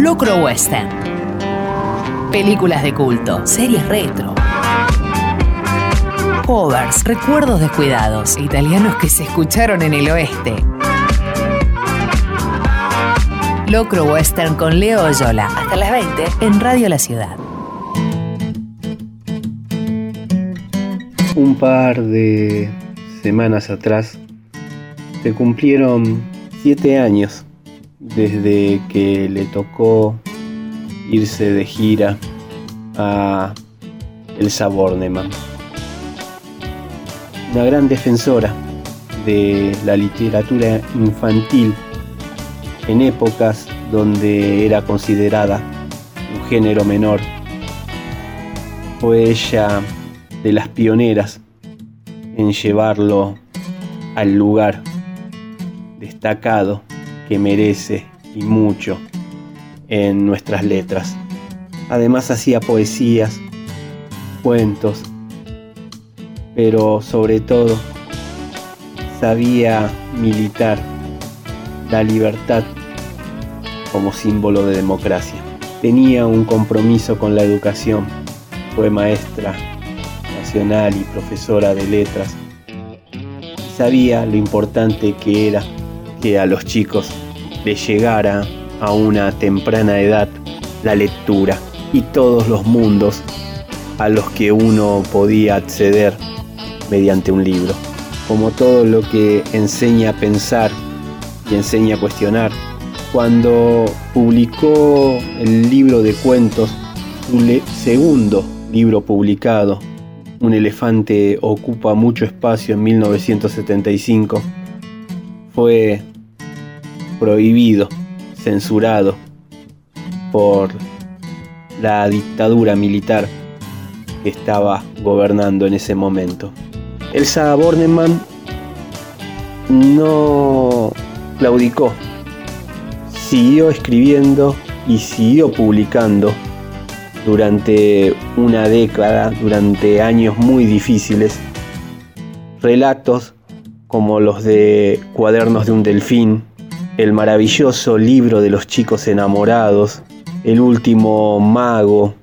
Locro Western. Películas de culto, series retro. Covers, recuerdos descuidados, italianos que se escucharon en el oeste. Locro Western con Leo Oyola. Hasta las 20 en Radio La Ciudad. Un par de semanas atrás se cumplieron siete años desde que le tocó irse de gira a Elsa Bornemann, una gran defensora de la literatura infantil en épocas donde era considerada un género menor. Fue ella de las pioneras en llevarlo al lugar destacado que merece y mucho en nuestras letras. Además hacía poesías, cuentos, pero sobre todo sabía militar la libertad como símbolo de democracia. Tenía un compromiso con la educación, fue maestra nacional y profesora de letras. Sabía lo importante que era que a los chicos les llegara a una temprana edad la lectura y todos los mundos a los que uno podía acceder mediante un libro. Como todo lo que enseña a pensar y enseña a cuestionar. Cuando publicó el libro de cuentos, su segundo libro publicado, Un elefante ocupa mucho espacio en 1975, fue prohibido, censurado por la dictadura militar que estaba gobernando en ese momento. Elsa Bornemann no claudicó, siguió escribiendo y siguió publicando durante una década, durante años muy difíciles, relatos como los de Cuadernos de un Delfín, el maravilloso libro de los chicos enamorados, el último mago,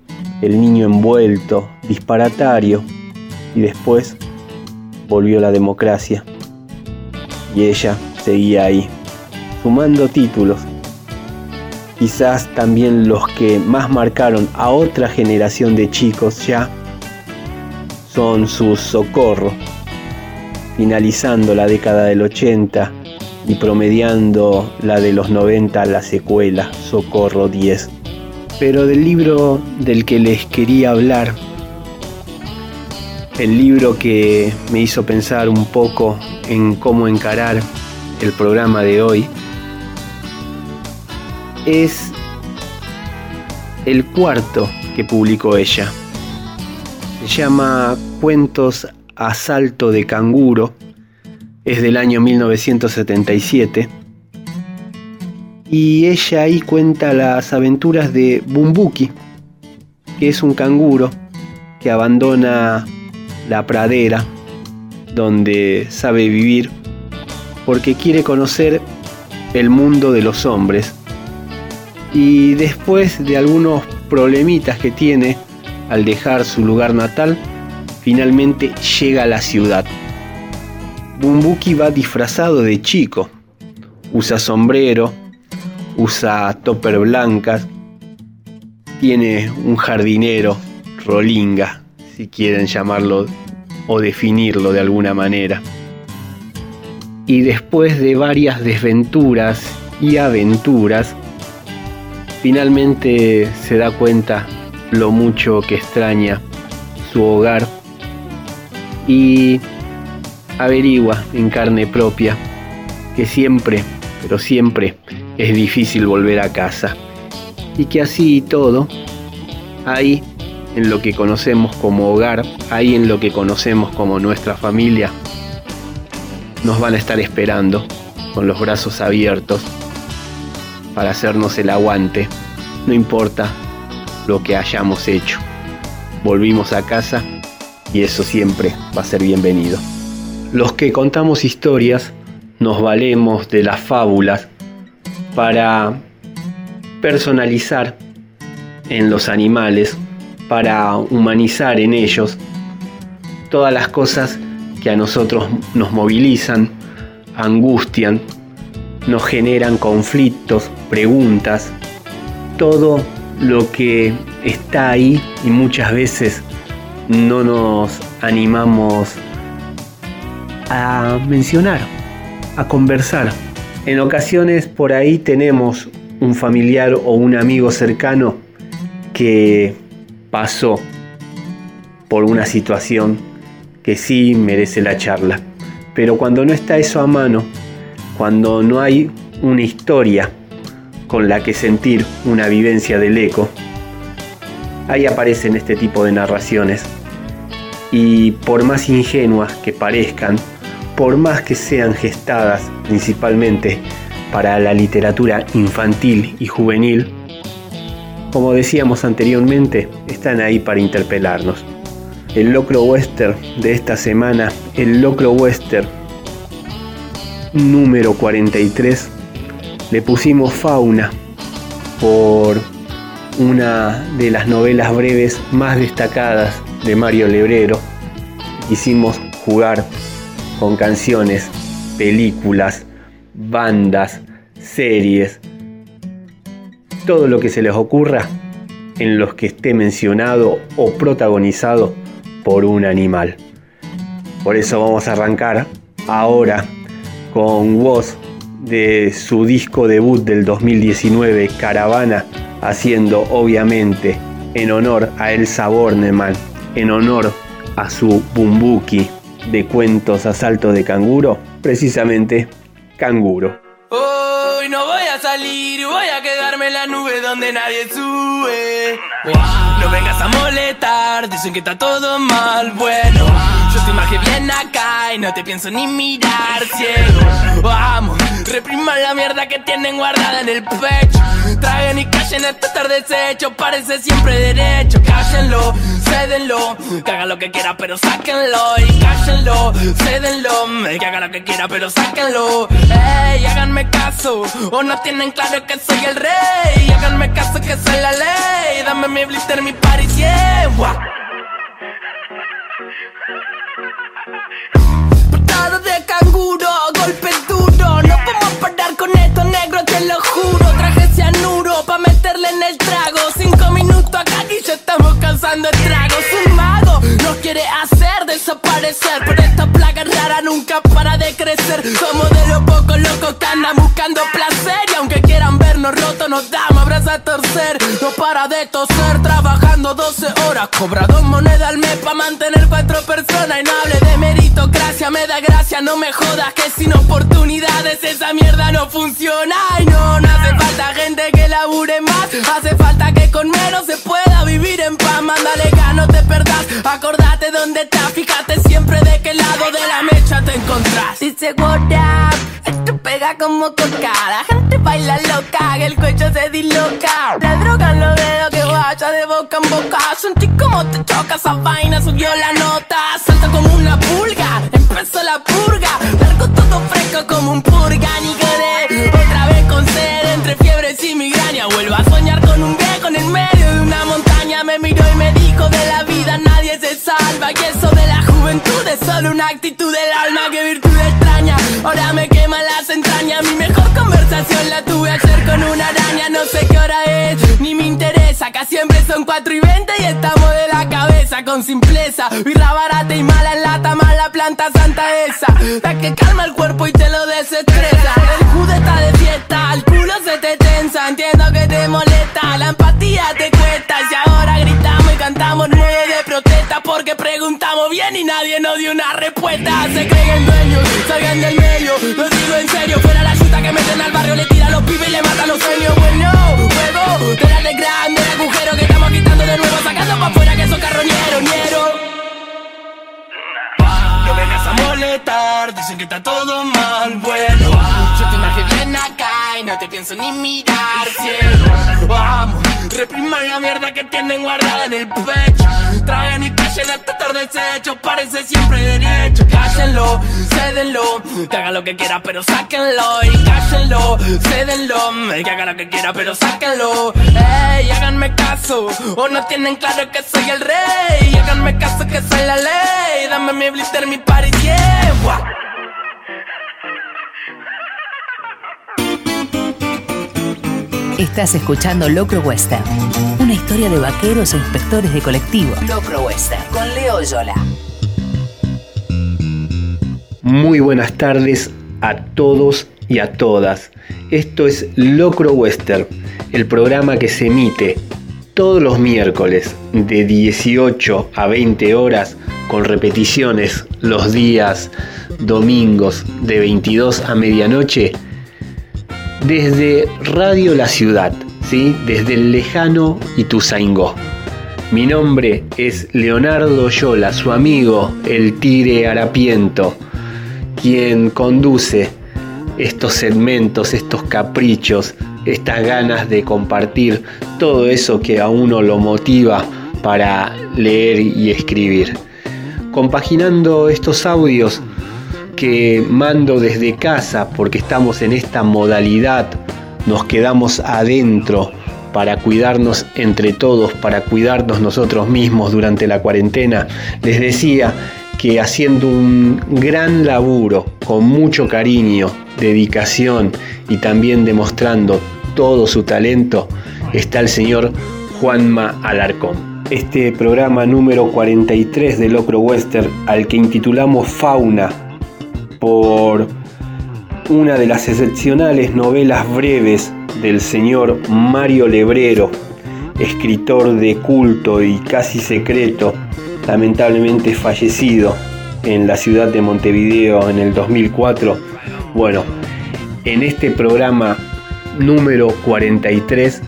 el niño envuelto, disparatario, y después volvió la democracia. Y ella seguía ahí sumando títulos. Quizás también los que más marcaron a otra generación de chicos ya son sus Socorro, finalizando la década del 80 y promediando la de los 90 la secuela Socorro 10. Pero del libro del que les quería hablar, el libro que me hizo pensar un poco en cómo encarar el programa de hoy, es el cuarto que publicó ella. Se llama Cuentos Asalto de Canguro. Es del año 1977. Y ella ahí cuenta las aventuras de Bumbuki, que es un canguro que abandona la pradera donde sabe vivir porque quiere conocer el mundo de los hombres y después de algunos problemitas que tiene al dejar su lugar natal, finalmente llega a la ciudad. Bumbuki va disfrazado de chico, usa sombrero, usa topper blancas, tiene un jardinero, rolinga, si quieren llamarlo o definirlo de alguna manera. Y después de varias desventuras y aventuras, Finalmente se da cuenta lo mucho que extraña su hogar y averigua en carne propia que siempre, pero siempre es difícil volver a casa y que así y todo, ahí en lo que conocemos como hogar, ahí en lo que conocemos como nuestra familia, nos van a estar esperando con los brazos abiertos para hacernos el aguante, no importa lo que hayamos hecho. Volvimos a casa y eso siempre va a ser bienvenido. Los que contamos historias nos valemos de las fábulas para personalizar en los animales, para humanizar en ellos todas las cosas que a nosotros nos movilizan, angustian, nos generan conflictos, preguntas, todo lo que está ahí y muchas veces no nos animamos a mencionar, a conversar. En ocasiones por ahí tenemos un familiar o un amigo cercano que pasó por una situación que sí merece la charla. Pero cuando no está eso a mano, cuando no hay una historia con la que sentir una vivencia del eco, ahí aparecen este tipo de narraciones. Y por más ingenuas que parezcan, por más que sean gestadas principalmente para la literatura infantil y juvenil, como decíamos anteriormente, están ahí para interpelarnos. El locro western de esta semana, el locro western número 43, le pusimos fauna por una de las novelas breves más destacadas de Mario Lebrero. Hicimos jugar con canciones, películas, bandas, series, todo lo que se les ocurra en los que esté mencionado o protagonizado por un animal. Por eso vamos a arrancar ahora con voz de su disco debut del 2019, Caravana, haciendo obviamente en honor a Elsa Bornemann, en honor a su Bumbuki de cuentos a salto de canguro, precisamente canguro. Hoy no voy a salir, voy a quedarme en la nube donde nadie sube. No vengas a molestar, dicen que está todo mal, bueno. Yo te imagen bien acá y no te pienso ni mirar ciego. Vamos, repriman la mierda que tienen guardada en el pecho. Traguen y callen este tarde desecho, parece siempre derecho. Cállenlo, cédenlo, que haga lo que quiera, pero sáquenlo. Y cállenlo, cédenlo, que haga lo que quiera, pero sáquenlo. Ey, háganme caso, o no tienen claro que soy el rey. Háganme caso que soy la ley. Dame mi blister, mi party, yeah. Patada de canguro, y ya estamos causando estragos. Un mago nos quiere hacer desaparecer. Pero esta plaga rara nunca para de crecer. Somos de los pocos locos que andan buscando placer. Y aunque quieran vernos rotos, nos damos abrazos a torcer. No para de toser, trabajando 12 horas. Cobra dos monedas al mes pa' mantener cuatro personas. Y no hable de meritocracia, me da gracia, no me jodas. Que sin oportunidades esa mierda no funciona. Y no, no hace falta gente que labure más. Hace falta que con menos se pueda vivir en paz. Mándale que no te. Acordate dónde estás, fíjate siempre de qué lado de la mecha te encontrás. Dice what up, esto pega como coca. La gente baila loca, el cuello se disloca. La droga los dedos que vaya de boca en boca. Sentí como te choca esa vaina, subió la nota. Salta como una pulga, empezó la purga. Largo todo fresco como un purga, solo una actitud del alma. Que virtud extraña, ahora me quema las entrañas. Mi mejor conversación la tuve ayer con una araña. No sé qué hora es, ni me interesa. Acá siempre son 4 y 20 y estamos de la cabeza con simpleza. Birra barata y mala lata, mala planta santa esa. La que calma el cuerpo y te lo desestresa. El jude está de fiesta, el culo se te tensa. Entiendo que te molesta, la empatía te bien y nadie nos dio una respuesta. Se creen dueños, salgan del medio. Lo digo en serio, fuera la chuta que meten al barrio, le tira a los pibes y le matan los sueños. Bueno, juego, te de grande agujero que estamos quitando de nuevo, sacando pa' afuera que son carroñeros, ñero. No vengas a molestar, dicen que está todo mal, bueno Yo te imagino bien acá y no te pienso ni mirar, cielo Vamos, repriman la mierda que tienen guardada en el pecho Traen y callen hasta estar desecho, parece siempre derecho Cállenlo, cédenlo. Que haga lo que quiera, pero sáquenlo y cállenlo. Cédenlo, que haga lo que quiera, pero sáquenlo. Ey, háganme caso, o no tienen claro que soy el rey. Háganme caso que soy la ley. Dame mi blister, mi party, yeah. Estás escuchando Locro Western, una historia de vaqueros e inspectores de colectivo. Locro Western, con Leo Yola. Muy buenas tardes a todos y a todas. Esto es Locro Western, el programa que se emite todos los miércoles de 18 a 20 horas con repeticiones los días domingos de 22 a medianoche desde Radio La Ciudad, ¿sí? desde el lejano Ituzaingó. Mi nombre es Leonardo Yola, su amigo, el Tigre Harapiento, quien conduce estos segmentos, estos caprichos, estas ganas de compartir todo eso que a uno lo motiva para leer y escribir. Compaginando estos audios que mando desde casa porque estamos en esta modalidad, nos quedamos adentro para cuidarnos entre todos, para cuidarnos nosotros mismos durante la cuarentena. Les decía que haciendo un gran laburo, con mucho cariño, dedicación y también demostrando todo su talento, está el señor Juanma Alarcón. Este programa número 43 de Locro Western, al que intitulamos Fauna, por una de las excepcionales novelas breves del señor Mario Lebrero, escritor de culto y casi secreto, lamentablemente fallecido en la ciudad de Montevideo en el 2004. Bueno, en este programa número 43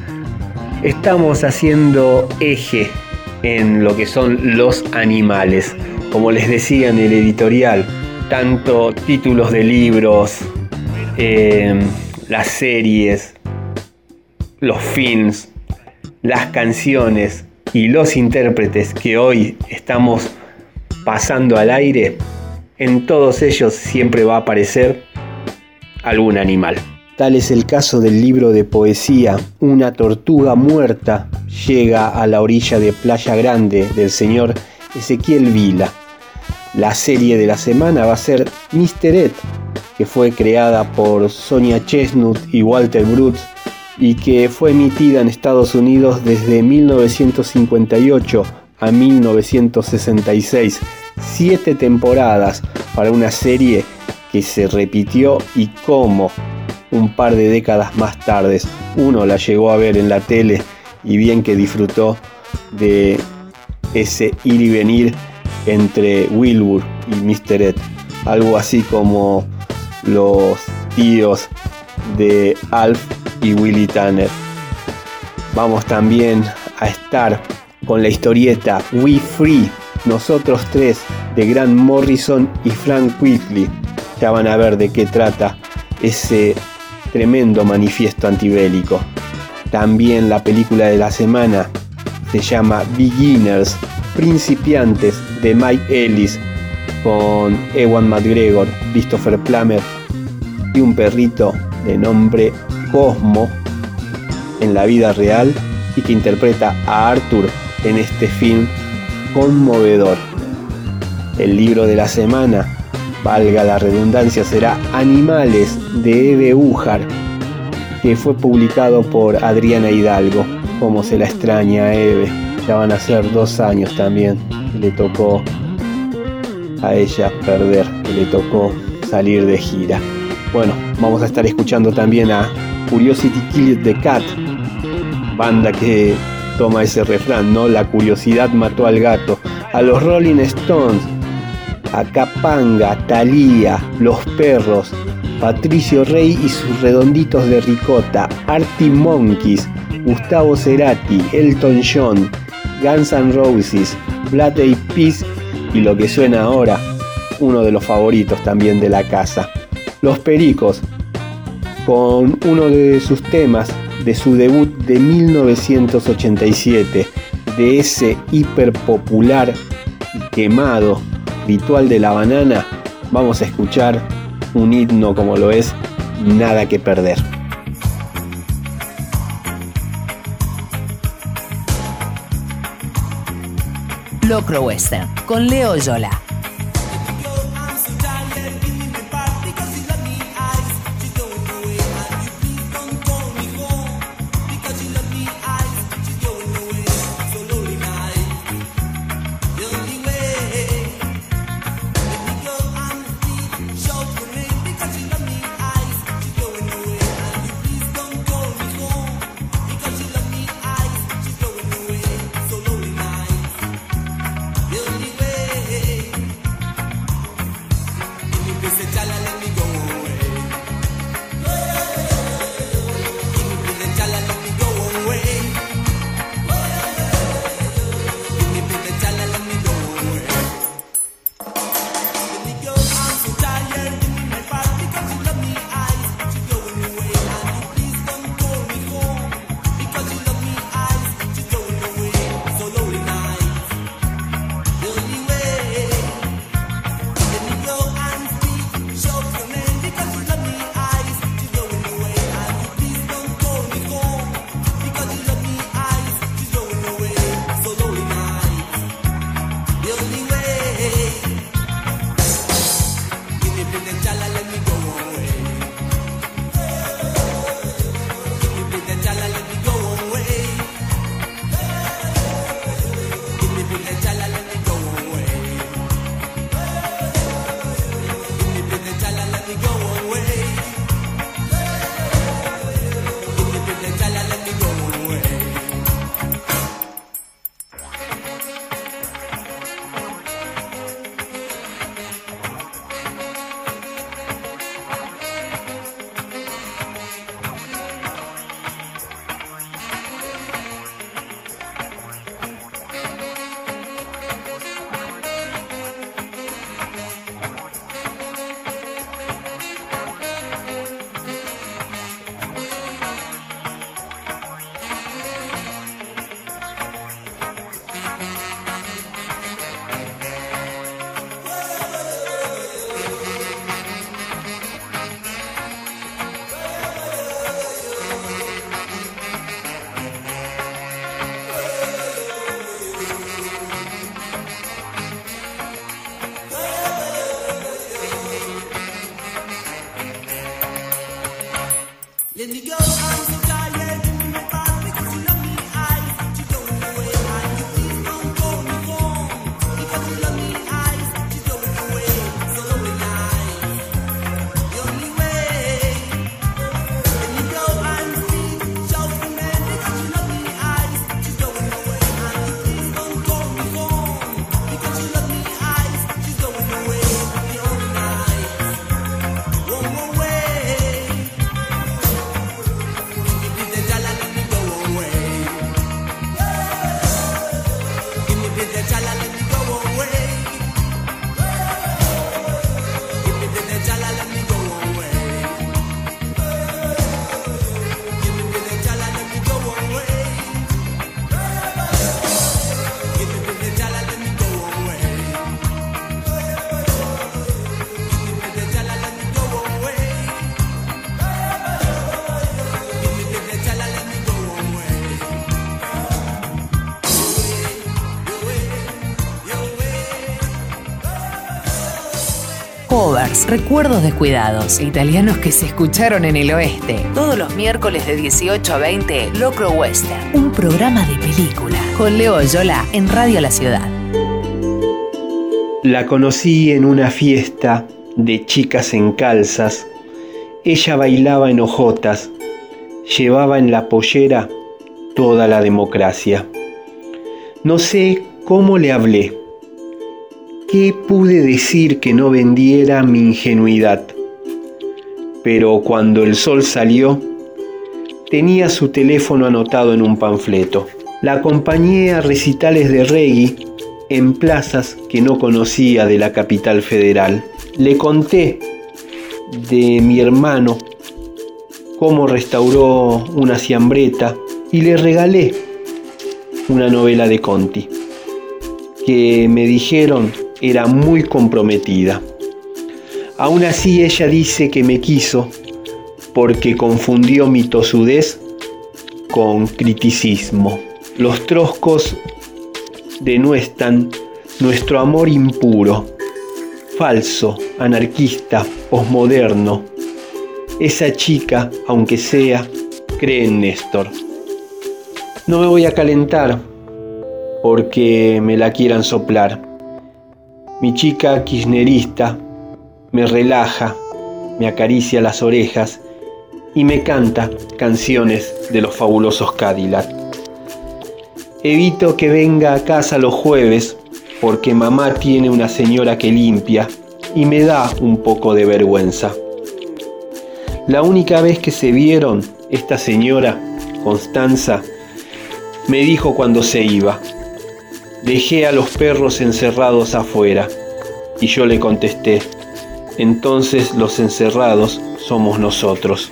estamos haciendo eje en lo que son los animales. Como les decía en el editorial, tanto títulos de libros, eh, las series, los films, las canciones y los intérpretes que hoy estamos pasando al aire, en todos ellos siempre va a aparecer algún animal. Tal es el caso del libro de poesía Una tortuga muerta llega a la orilla de Playa Grande del señor Ezequiel Vila la serie de la semana va a ser Mr. Ed, que fue creada por Sonia Chestnut y Walter Brutz y que fue emitida en Estados Unidos desde 1958 a 1966. Siete temporadas para una serie que se repitió y como un par de décadas más tarde uno la llegó a ver en la tele y bien que disfrutó de ese ir y venir entre Wilbur y Mr. Ed. Algo así como los tíos de Alf y Willy Tanner. Vamos también a estar con la historieta We Free, nosotros tres, de Grant Morrison y Frank Whitley. Ya van a ver de qué trata ese tremendo manifiesto antibélico. También la película de la semana se llama Beginners, principiantes de Mike Ellis con Ewan McGregor, Christopher Plummer y un perrito de nombre Cosmo en la vida real y que interpreta a Arthur en este film conmovedor. El libro de la semana, valga la redundancia, será Animales de Eve Ujar, que fue publicado por Adriana Hidalgo, como se la extraña a Eve. Ya van a ser dos años también le tocó a ella perder, le tocó salir de gira. Bueno, vamos a estar escuchando también a Curiosity Killed the Cat, banda que toma ese refrán, ¿no? La curiosidad mató al gato. A los Rolling Stones, a Capanga, Thalía, Los Perros, Patricio Rey y sus redonditos de ricota, Artie Monkeys, Gustavo Cerati, Elton John, Guns N' Roses, Black Eyed Peas y lo que suena ahora, uno de los favoritos también de la casa, Los Pericos, con uno de sus temas de su debut de 1987, de ese hiperpopular y quemado ritual de la banana, vamos a escuchar un himno como lo es Nada que perder. Locro Western con Leo Yola. Recuerdos descuidados, italianos que se escucharon en el oeste. Todos los miércoles de 18 a 20, Locro Western, un programa de película, con Leo Yola en Radio La Ciudad. La conocí en una fiesta de chicas en calzas. Ella bailaba en hojotas, llevaba en la pollera toda la democracia. No sé cómo le hablé ¿Qué pude decir que no vendiera mi ingenuidad? Pero cuando el sol salió, tenía su teléfono anotado en un panfleto. La acompañé a recitales de reggae en plazas que no conocía de la capital federal. Le conté de mi hermano cómo restauró una ciambreta y le regalé una novela de Conti que me dijeron era muy comprometida. Aún así ella dice que me quiso porque confundió mi tosudez con criticismo. Los troscos denuestan nuestro amor impuro, falso, anarquista, posmoderno. Esa chica, aunque sea, cree en Néstor. No me voy a calentar porque me la quieran soplar. Mi chica kirchnerista me relaja, me acaricia las orejas y me canta canciones de los fabulosos Cadillac. Evito que venga a casa los jueves porque mamá tiene una señora que limpia y me da un poco de vergüenza. La única vez que se vieron, esta señora, Constanza, me dijo cuando se iba, dejé a los perros encerrados afuera. Y yo le contesté, entonces los encerrados somos nosotros.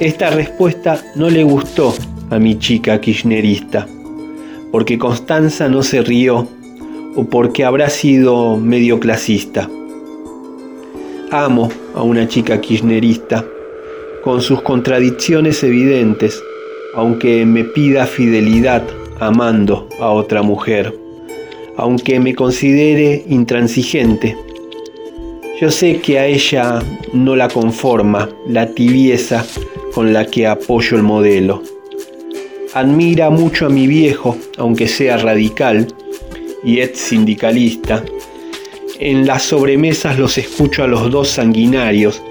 Esta respuesta no le gustó a mi chica kirchnerista, porque Constanza no se rió o porque habrá sido medio clasista. Amo a una chica kirchnerista, con sus contradicciones evidentes, aunque me pida fidelidad amando a otra mujer, aunque me considere intransigente. Yo sé que a ella no la conforma la tibieza con la que apoyo el modelo. Admira mucho a mi viejo, aunque sea radical y ex sindicalista. En las sobremesas los escucho a los dos sanguinarios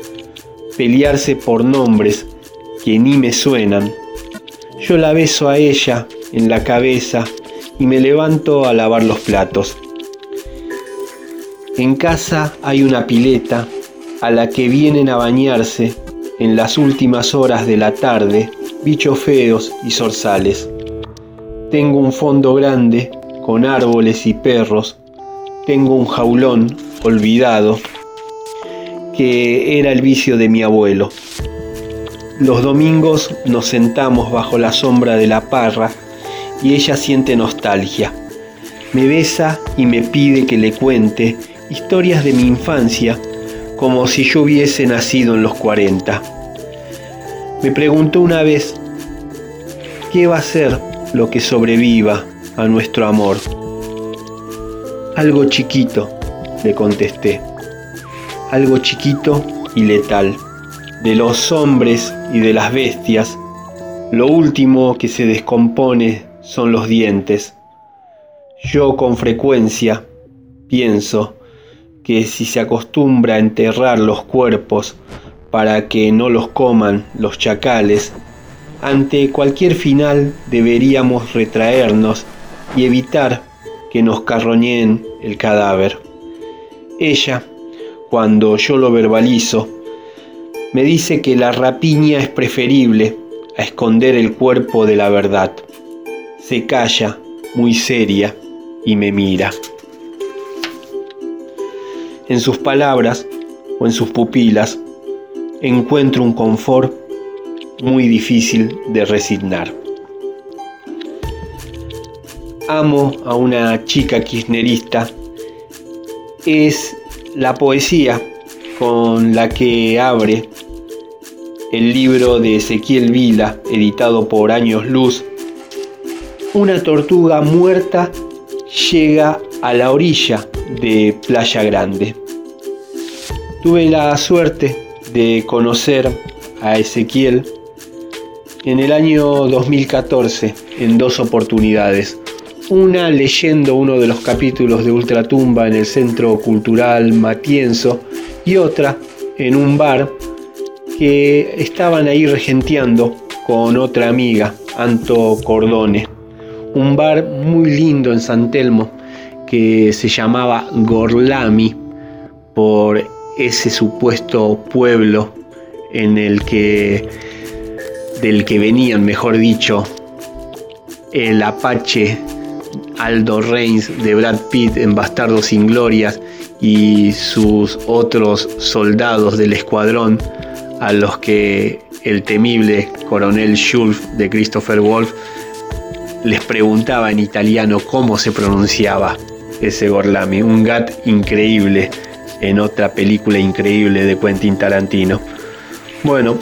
pelearse por nombres que ni me suenan. Yo la beso a ella en la cabeza y me levanto a lavar los platos. En casa hay una pileta a la que vienen a bañarse en las últimas horas de la tarde bichos feos y zorzales. Tengo un fondo grande con árboles y perros. Tengo un jaulón olvidado que era el vicio de mi abuelo. Los domingos nos sentamos bajo la sombra de la parra y ella siente nostalgia. Me besa y me pide que le cuente historias de mi infancia como si yo hubiese nacido en los 40. Me preguntó una vez, ¿qué va a ser lo que sobreviva a nuestro amor? Algo chiquito, le contesté, algo chiquito y letal. De los hombres y de las bestias, lo último que se descompone son los dientes. Yo con frecuencia pienso que si se acostumbra a enterrar los cuerpos para que no los coman los chacales, ante cualquier final deberíamos retraernos y evitar que nos carroñeen el cadáver. Ella, cuando yo lo verbalizo, me dice que la rapiña es preferible a esconder el cuerpo de la verdad se calla, muy seria, y me mira. En sus palabras o en sus pupilas encuentro un confort muy difícil de resignar. Amo a una chica kirchnerista. Es la poesía con la que abre el libro de Ezequiel Vila, editado por Años Luz, una tortuga muerta llega a la orilla de Playa Grande. Tuve la suerte de conocer a Ezequiel en el año 2014 en dos oportunidades. Una leyendo uno de los capítulos de Ultratumba en el Centro Cultural Matienzo y otra en un bar que estaban ahí regenteando con otra amiga, Anto Cordone un bar muy lindo en San Telmo que se llamaba Gorlami por ese supuesto pueblo en el que del que venían, mejor dicho, el Apache Aldo Reigns de Brad Pitt en Bastardos sin Glorias y sus otros soldados del escuadrón a los que el temible coronel Schulf de Christopher Wolf les preguntaba en italiano cómo se pronunciaba ese Gorlami, un gat increíble en otra película increíble de Quentin Tarantino. Bueno,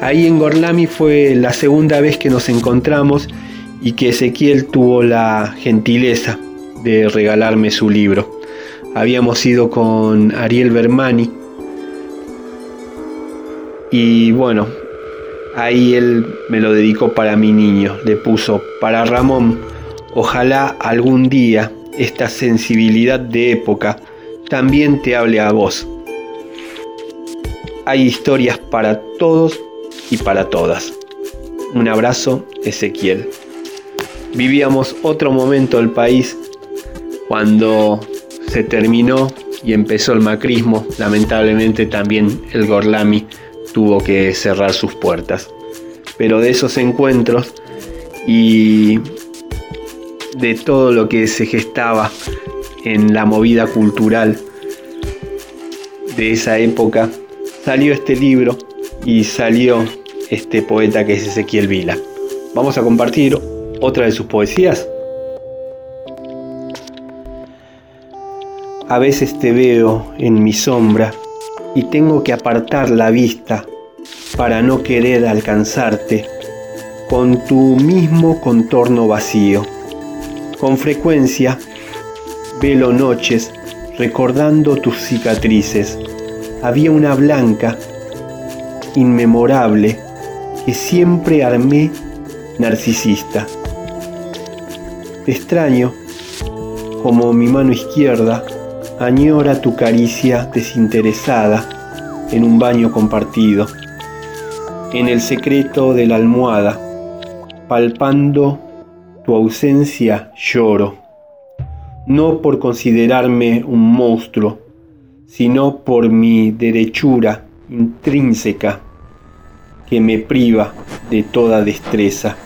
ahí en Gorlami fue la segunda vez que nos encontramos y que Ezequiel tuvo la gentileza de regalarme su libro. Habíamos ido con Ariel Bermani y bueno, ahí él me lo dedicó para mi niño, le puso para Ramón, ojalá algún día esta sensibilidad de época también te hable a vos. Hay historias para todos y para todas. Un abrazo, Ezequiel. Vivíamos otro momento del país cuando se terminó y empezó el macrismo. Lamentablemente también el Gorlami tuvo que cerrar sus puertas. Pero de esos encuentros y de todo lo que se gestaba en la movida cultural de esa época, salió este libro y salió este poeta que es Ezequiel Vila. Vamos a compartir otra de sus poesías. A veces te veo en mi sombra y tengo que apartar la vista para no querer alcanzarte con tu mismo contorno vacío. Con frecuencia velo noches recordando tus cicatrices. Había una blanca, inmemorable, que siempre armé narcisista. Te extraño como mi mano izquierda añora tu caricia desinteresada en un baño compartido, en el secreto de la almohada, palpando tu ausencia lloro, no por considerarme un monstruo, sino por mi derechura intrínseca que me priva de toda destreza.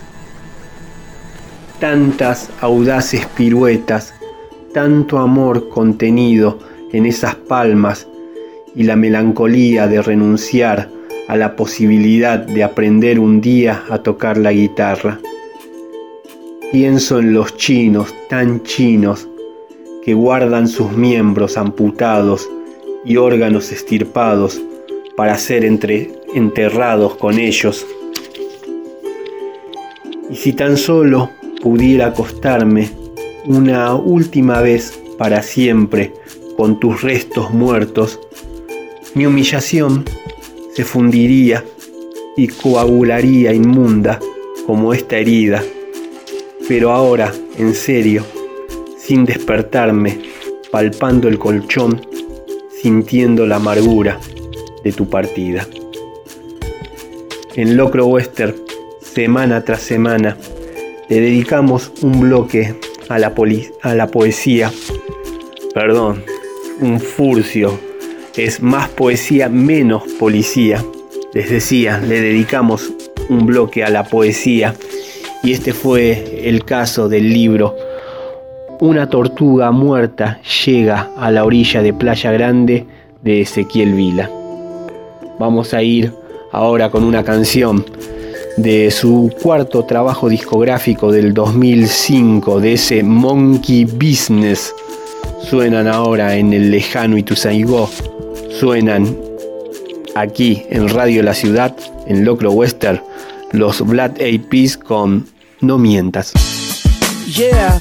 Tantas audaces piruetas tanto amor contenido en esas palmas y la melancolía de renunciar a la posibilidad de aprender un día a tocar la guitarra. Pienso en los chinos tan chinos que guardan sus miembros amputados y órganos estirpados para ser enterrados con ellos. Y si tan solo pudiera acostarme una última vez para siempre con tus restos muertos, mi humillación se fundiría y coagularía inmunda como esta herida. Pero ahora, en serio, sin despertarme, palpando el colchón, sintiendo la amargura de tu partida. En Locro Western, semana tras semana, le dedicamos un bloque a la, a la poesía. Perdón, un furcio. Es más poesía, menos policía. Les decía, le dedicamos un bloque a la poesía. Y este fue el caso del libro Una tortuga muerta llega a la orilla de Playa Grande de Ezequiel Vila. Vamos a ir ahora con una canción de su cuarto trabajo discográfico del 2005, de ese Monkey Business. Suenan ahora en el lejano Ituzaingó, suenan aquí en Radio La Ciudad, en Locro Western, los Black APs con No Mientas. Yeah.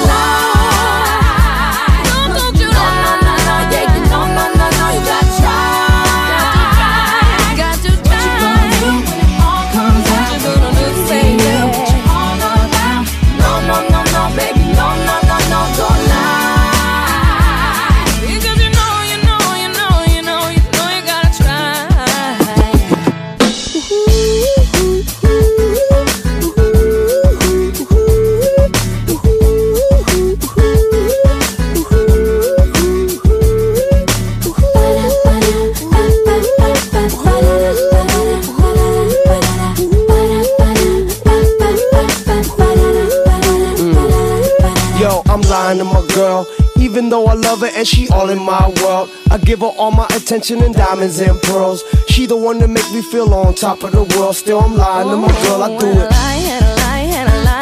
Even though I love her and she all in my world, I give her all my attention and diamonds and pearls. She the one that make me feel on top of the world. Still, I'm lying to my girl. I do it.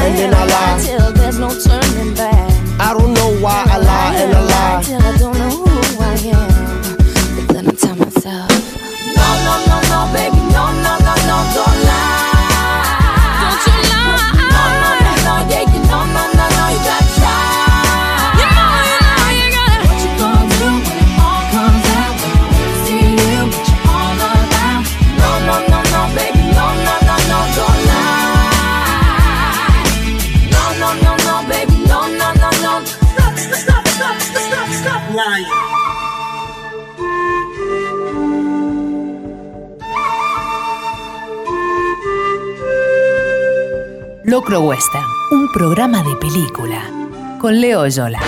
And then I lie. Till there's no turning back. I don't know why I lie and I lie. Till I don't know who I am. But then I tell myself, programa de película. Con Leo Yola.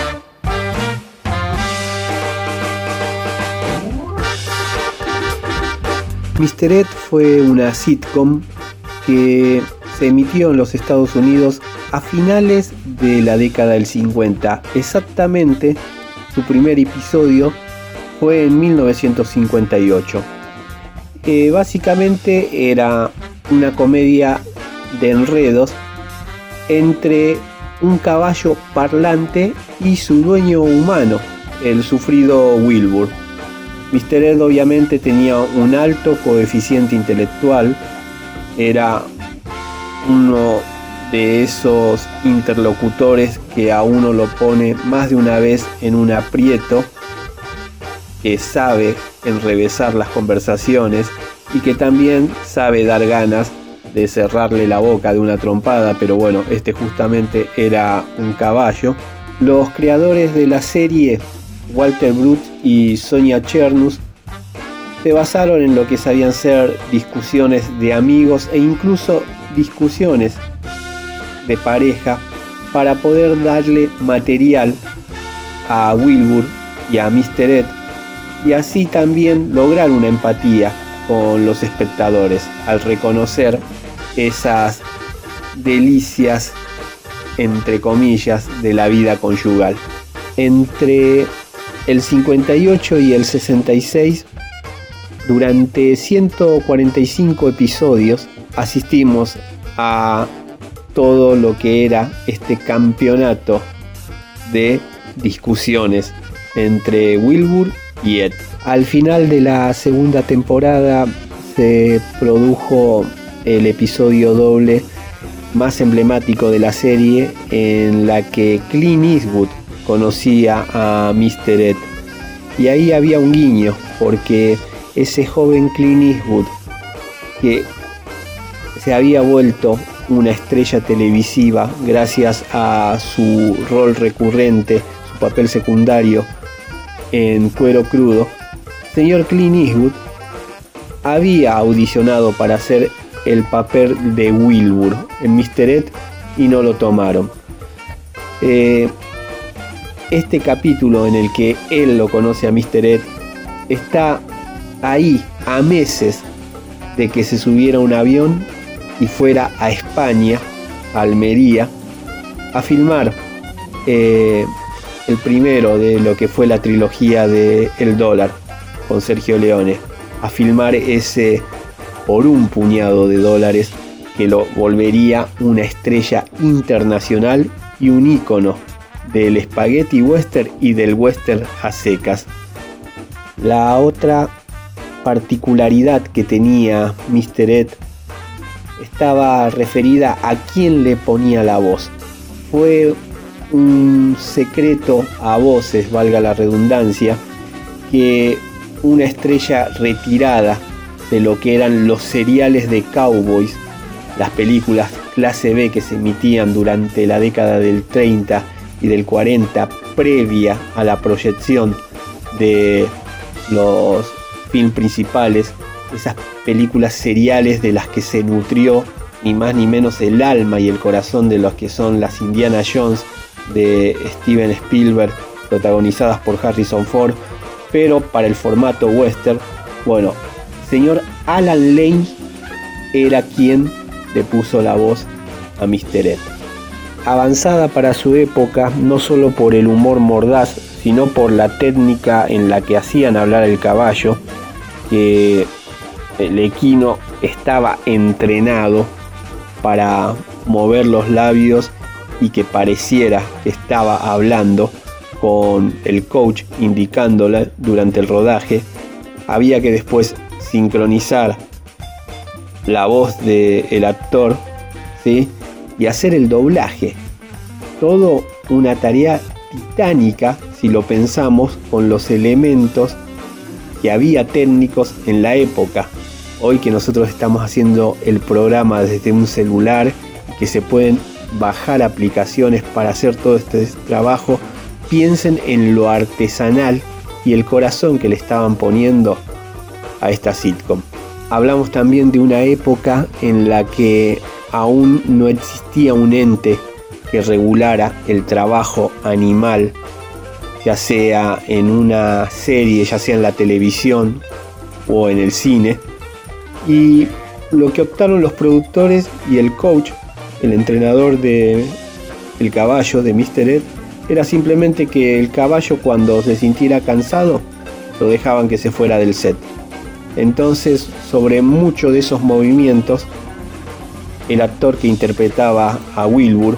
Mr. Ed fue una sitcom que se emitió en los Estados Unidos a finales de la década del 50. Exactamente, su primer episodio fue en 1958. Eh, básicamente era una comedia de enredos entre un caballo parlante y su dueño humano, el sufrido Wilbur. Mr. Ed obviamente tenía un alto coeficiente intelectual, era uno de esos interlocutores que a uno lo pone más de una vez en un aprieto, que sabe enrevesar las conversaciones y que también sabe dar ganas de cerrarle la boca de una trompada, pero bueno, este justamente era un caballo. Los creadores de la serie, Walter Brut y Sonia Chernus, se basaron en lo que sabían ser discusiones de amigos e incluso discusiones de pareja para poder darle material a Wilbur y a Mr. Ed y así también lograr una empatía con los espectadores al reconocer esas delicias entre comillas de la vida conyugal. Entre el 58 y el 66 durante 145 episodios asistimos a todo lo que era este campeonato de discusiones entre Wilbur y Ed. Al final de la segunda temporada se produjo el episodio doble más emblemático de la serie en la que Clint Eastwood conocía a Mr. Ed. Y ahí había un guiño, porque ese joven Clint Eastwood que se había vuelto una estrella televisiva gracias a su rol recurrente, su papel secundario en Cuero Crudo, señor Clint Eastwood había audicionado para hacer el papel de Wilbur en Mr. Ed y no lo tomaron. Eh, este capítulo en el que él lo conoce a Mr. Ed está ahí a meses de que se subiera un avión y fuera a España, a Almería, a filmar eh, el primero de lo que fue la trilogía de El dólar con Sergio Leone, a filmar ese por un puñado de dólares que lo volvería una estrella internacional y un ícono del spaghetti western y del western a secas. La otra particularidad que tenía Mr. Ed estaba referida a quién le ponía la voz. Fue un secreto a voces, valga la redundancia, que una estrella retirada de lo que eran los seriales de cowboys, las películas clase B que se emitían durante la década del 30 y del 40 previa a la proyección de los films principales, esas películas seriales de las que se nutrió ni más ni menos el alma y el corazón de los que son las Indiana Jones de Steven Spielberg, protagonizadas por Harrison Ford, pero para el formato western, bueno, señor Alan Lane era quien le puso la voz a Mr. Ed. Avanzada para su época, no solo por el humor mordaz, sino por la técnica en la que hacían hablar el caballo, que el equino estaba entrenado para mover los labios y que pareciera que estaba hablando con el coach indicándola durante el rodaje, había que después sincronizar la voz del actor ¿sí? y hacer el doblaje. Todo una tarea titánica si lo pensamos con los elementos que había técnicos en la época. Hoy que nosotros estamos haciendo el programa desde un celular, que se pueden bajar aplicaciones para hacer todo este trabajo, piensen en lo artesanal y el corazón que le estaban poniendo a esta sitcom. Hablamos también de una época en la que aún no existía un ente que regulara el trabajo animal, ya sea en una serie, ya sea en la televisión o en el cine. Y lo que optaron los productores y el coach, el entrenador de el caballo de Mr. Ed, era simplemente que el caballo cuando se sintiera cansado lo dejaban que se fuera del set. Entonces, sobre muchos de esos movimientos, el actor que interpretaba a Wilbur,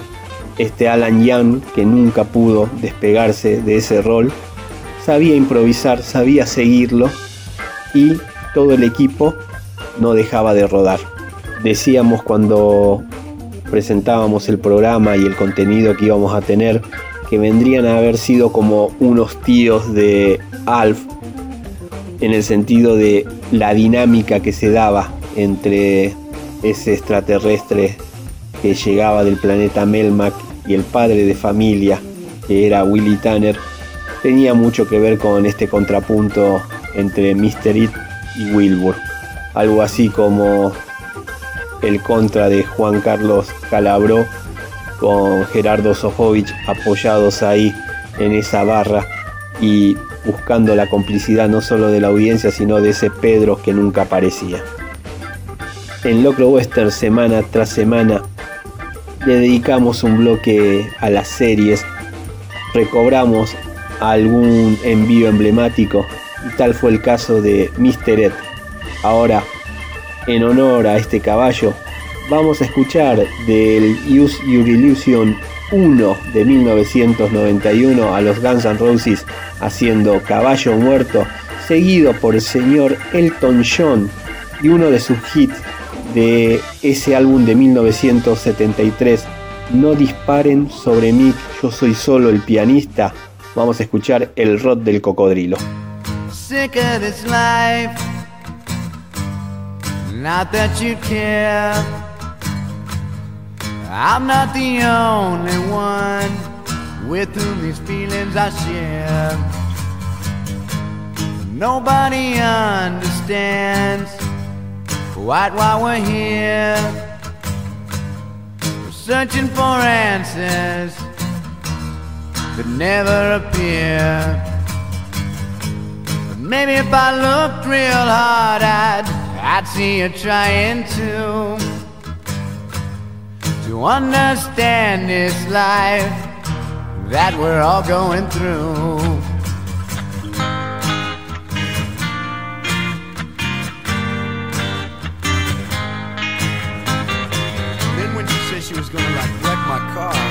este Alan Young, que nunca pudo despegarse de ese rol, sabía improvisar, sabía seguirlo y todo el equipo no dejaba de rodar. Decíamos cuando presentábamos el programa y el contenido que íbamos a tener que vendrían a haber sido como unos tíos de Alf en el sentido de la dinámica que se daba entre ese extraterrestre que llegaba del planeta Melmac y el padre de familia que era Willy Tanner tenía mucho que ver con este contrapunto entre Mr. It y Wilbur. Algo así como el contra de Juan Carlos Calabró con Gerardo Sofovich apoyados ahí en esa barra y buscando la complicidad no solo de la audiencia, sino de ese Pedro que nunca aparecía. En Locro Western, semana tras semana, le dedicamos un bloque a las series, recobramos algún envío emblemático, y tal fue el caso de Mr. Ed. Ahora, en honor a este caballo, vamos a escuchar del Use Your Illusion 1 de 1991 a los Guns N' Roses haciendo Caballo Muerto, seguido por el señor Elton John y uno de sus hits de ese álbum de 1973, No disparen sobre mí, yo soy solo el pianista. Vamos a escuchar el rock del cocodrilo. I'm not the only one with whom these feelings I share. Nobody understands quite why we're here. We're searching for answers that never appear. But maybe if I looked real hard, I'd, I'd see you trying to to understand this life that we're all going through. Then when she said she was gonna like wreck my car.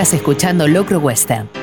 Estás escuchando Locro Western.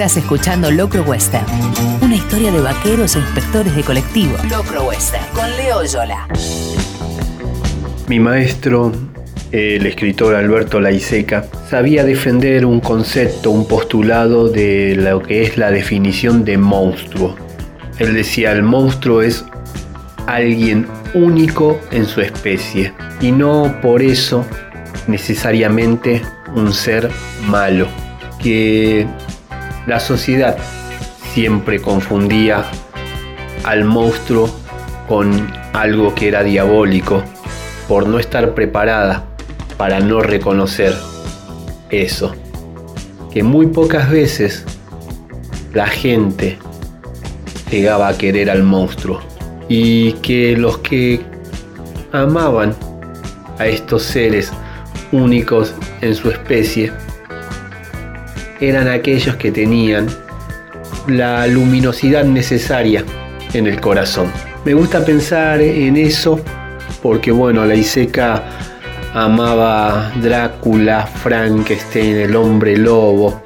Estás escuchando Locro Western, una historia de vaqueros e inspectores de colectivo. Locro Western, con Leo Yola. Mi maestro, el escritor Alberto Laiseca, sabía defender un concepto, un postulado de lo que es la definición de monstruo. Él decía, el monstruo es alguien único en su especie y no por eso necesariamente un ser malo, que la sociedad siempre confundía al monstruo con algo que era diabólico por no estar preparada para no reconocer eso. Que muy pocas veces la gente llegaba a querer al monstruo y que los que amaban a estos seres únicos en su especie eran aquellos que tenían la luminosidad necesaria en el corazón. Me gusta pensar en eso porque bueno, la Iseca amaba Drácula, Frankenstein, el hombre lobo,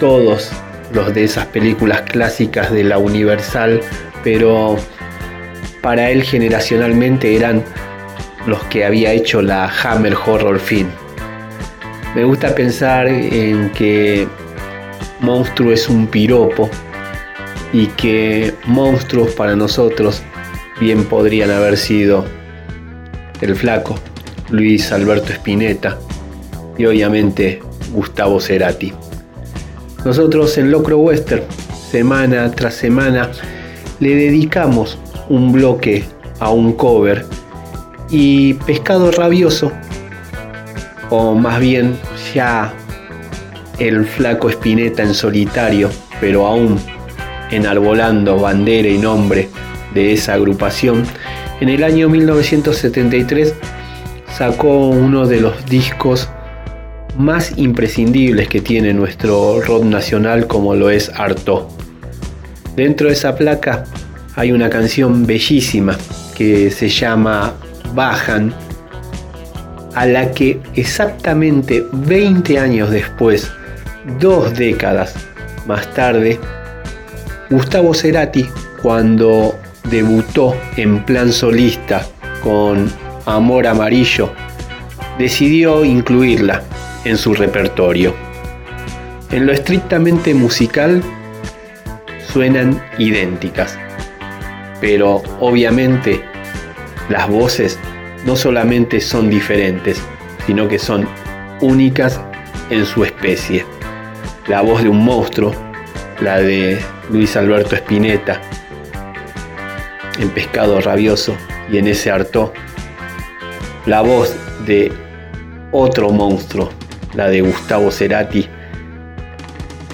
todos los de esas películas clásicas de la Universal, pero para él generacionalmente eran los que había hecho la Hammer Horror Film. Me gusta pensar en que monstruo es un piropo y que monstruos para nosotros bien podrían haber sido el flaco, Luis Alberto Spinetta y obviamente Gustavo Cerati. Nosotros en Locro Western, semana tras semana, le dedicamos un bloque a un cover y Pescado Rabioso, o más bien ya el flaco Spinetta en solitario, pero aún enarbolando bandera y nombre de esa agrupación, en el año 1973 sacó uno de los discos más imprescindibles que tiene nuestro rock nacional como lo es Arto. Dentro de esa placa hay una canción bellísima que se llama Bajan, a la que exactamente 20 años después, dos décadas más tarde, Gustavo Cerati, cuando debutó en plan solista con Amor Amarillo, decidió incluirla en su repertorio. En lo estrictamente musical suenan idénticas, pero obviamente las voces no solamente son diferentes, sino que son únicas en su especie. La voz de un monstruo, la de Luis Alberto Spinetta, en Pescado Rabioso y en ese harto, la voz de otro monstruo, la de Gustavo Cerati,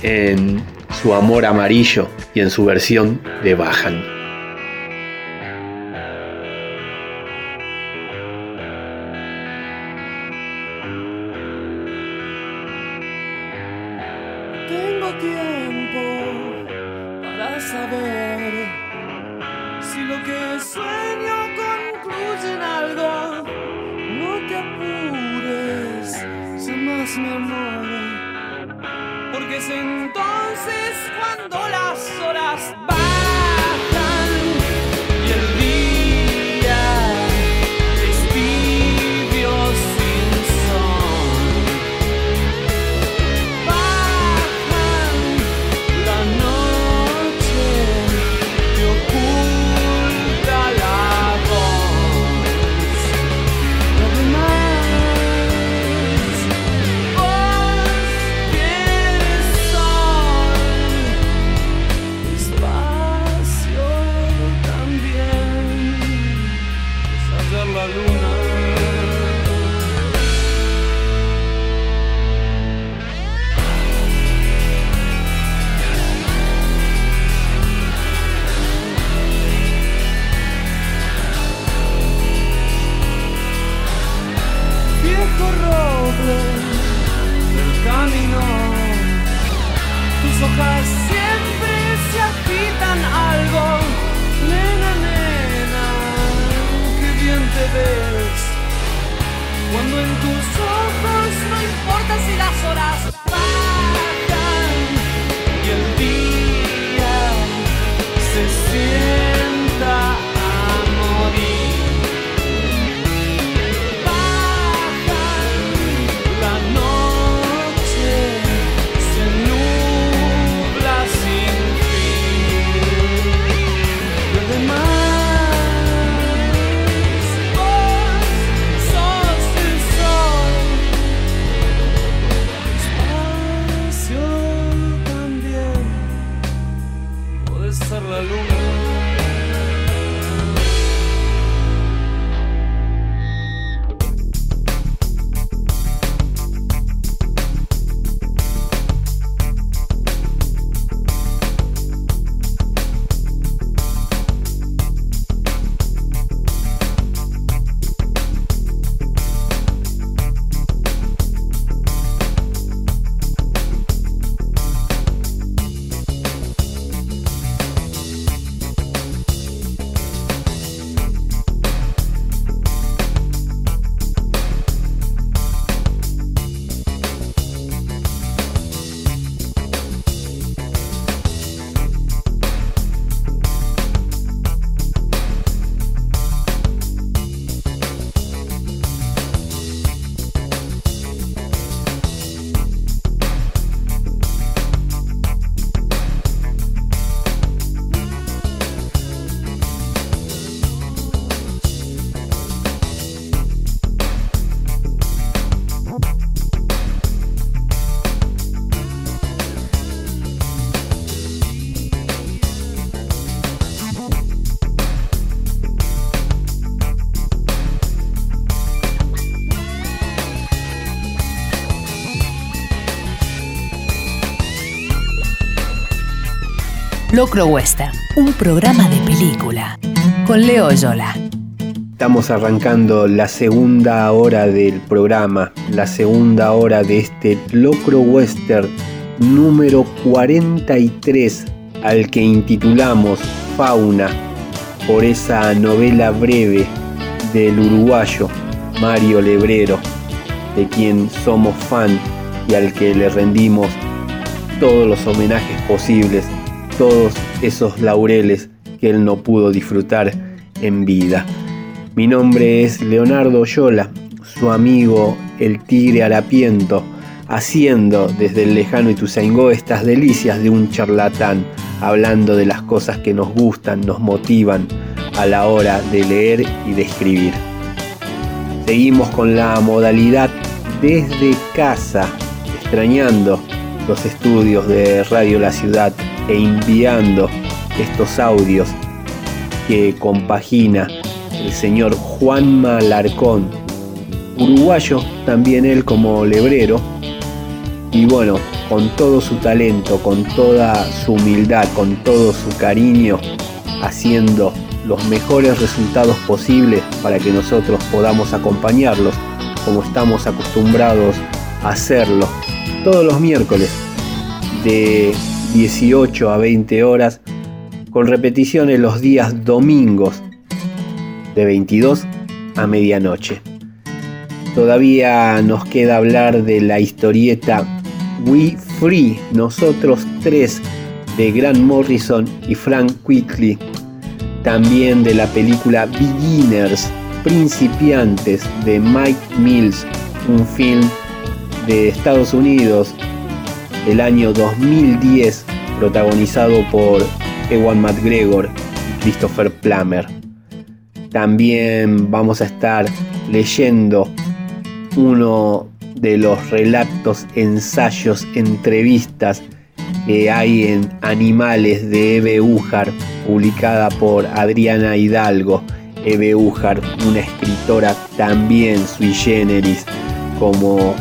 en su amor amarillo y en su versión de Bajan. Locro Western, un programa de película. Con Leo Yola. Estamos arrancando la segunda hora del programa, la segunda hora de este Locro Western número 43, al que intitulamos Fauna, por esa novela breve del uruguayo Mario Lebrero, de quien somos fan y al que le rendimos todos los homenajes posibles, todos esos laureles que él no pudo disfrutar en vida. Mi nombre es Leonardo Yola, su amigo el tigre harapiento, haciendo desde el lejano Ituzaingó estas delicias de un charlatán, hablando de las cosas que nos gustan, nos motivan a la hora de leer y de escribir. Seguimos con la modalidad desde casa, extrañando los estudios de Radio La Ciudad e enviando estos audios que compagina el señor Juanma Larcón, uruguayo también él como lebrero, y bueno, con todo su talento, con toda su humildad, con todo su cariño, haciendo los mejores resultados posibles para que nosotros podamos acompañarlos como estamos acostumbrados a hacerlo todos los miércoles de 18 a 20 horas con repeticiones los días domingos de 22 a medianoche. Todavía nos queda hablar de la historieta We Free, nosotros tres, de Grant Morrison y Frank Quigley. También de la película Beginners, Principiantes, de Mike Mills, un film de Estados Unidos del año 2010, protagonizado por Ewan McGregor y Christopher Plummer. También vamos a estar leyendo uno de los relatos, ensayos, entrevistas que hay en Animales de Eve Ujar, publicada por Adriana Hidalgo. Eve Ujar, una escritora también sui generis, como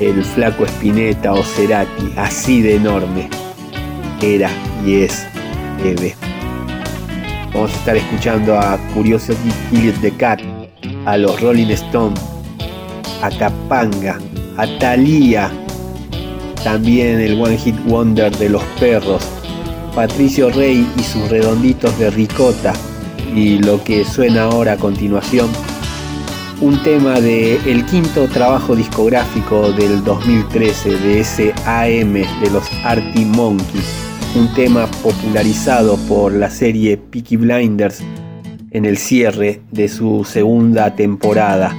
el flaco Spinetta o Cerati, así de enorme era y es Eve. Vamos a estar escuchando a Curiosity Killed the Cat, a los Rolling Stones, a Capanga, a Thalía, también el One Hit Wonder de los perros, Patricio Rey y sus redonditos de ricota, y lo que suena ahora a continuación, un tema de el quinto trabajo discográfico del 2013 de ese AM de los Artie Monkeys, un tema popularizado por la serie Peaky Blinders en el cierre de su segunda temporada.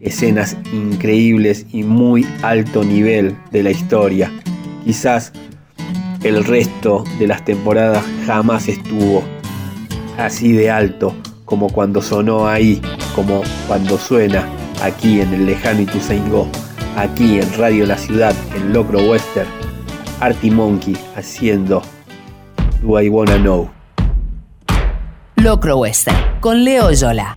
Escenas increíbles y muy alto nivel de la historia. Quizás el resto de las temporadas jamás estuvo así de alto como cuando sonó ahí, como cuando suena aquí en el lejano Ituzaingó, aquí en Radio La Ciudad, en Locro Western, Artie Monkey haciendo Do I Wanna Know. Locro Western, con Leo Yola.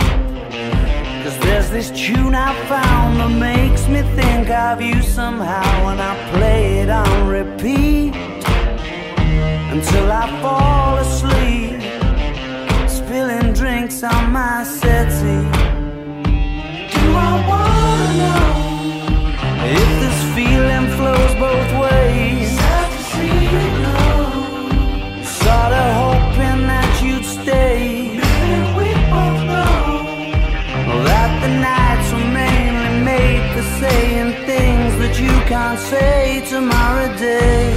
Cause there's this tune I found that makes me think of you somehow when I play it on repeat until I fall asleep, spilling drinks on my settee. Do I wanna know if this feeling flows both ways? Sorta hoping saying things that you can't say tomorrow day.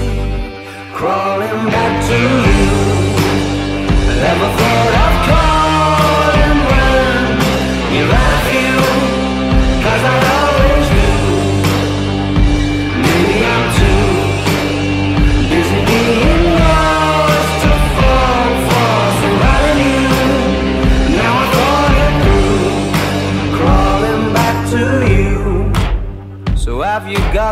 Crawling back to you. Never thought I'd call and run. You're right here.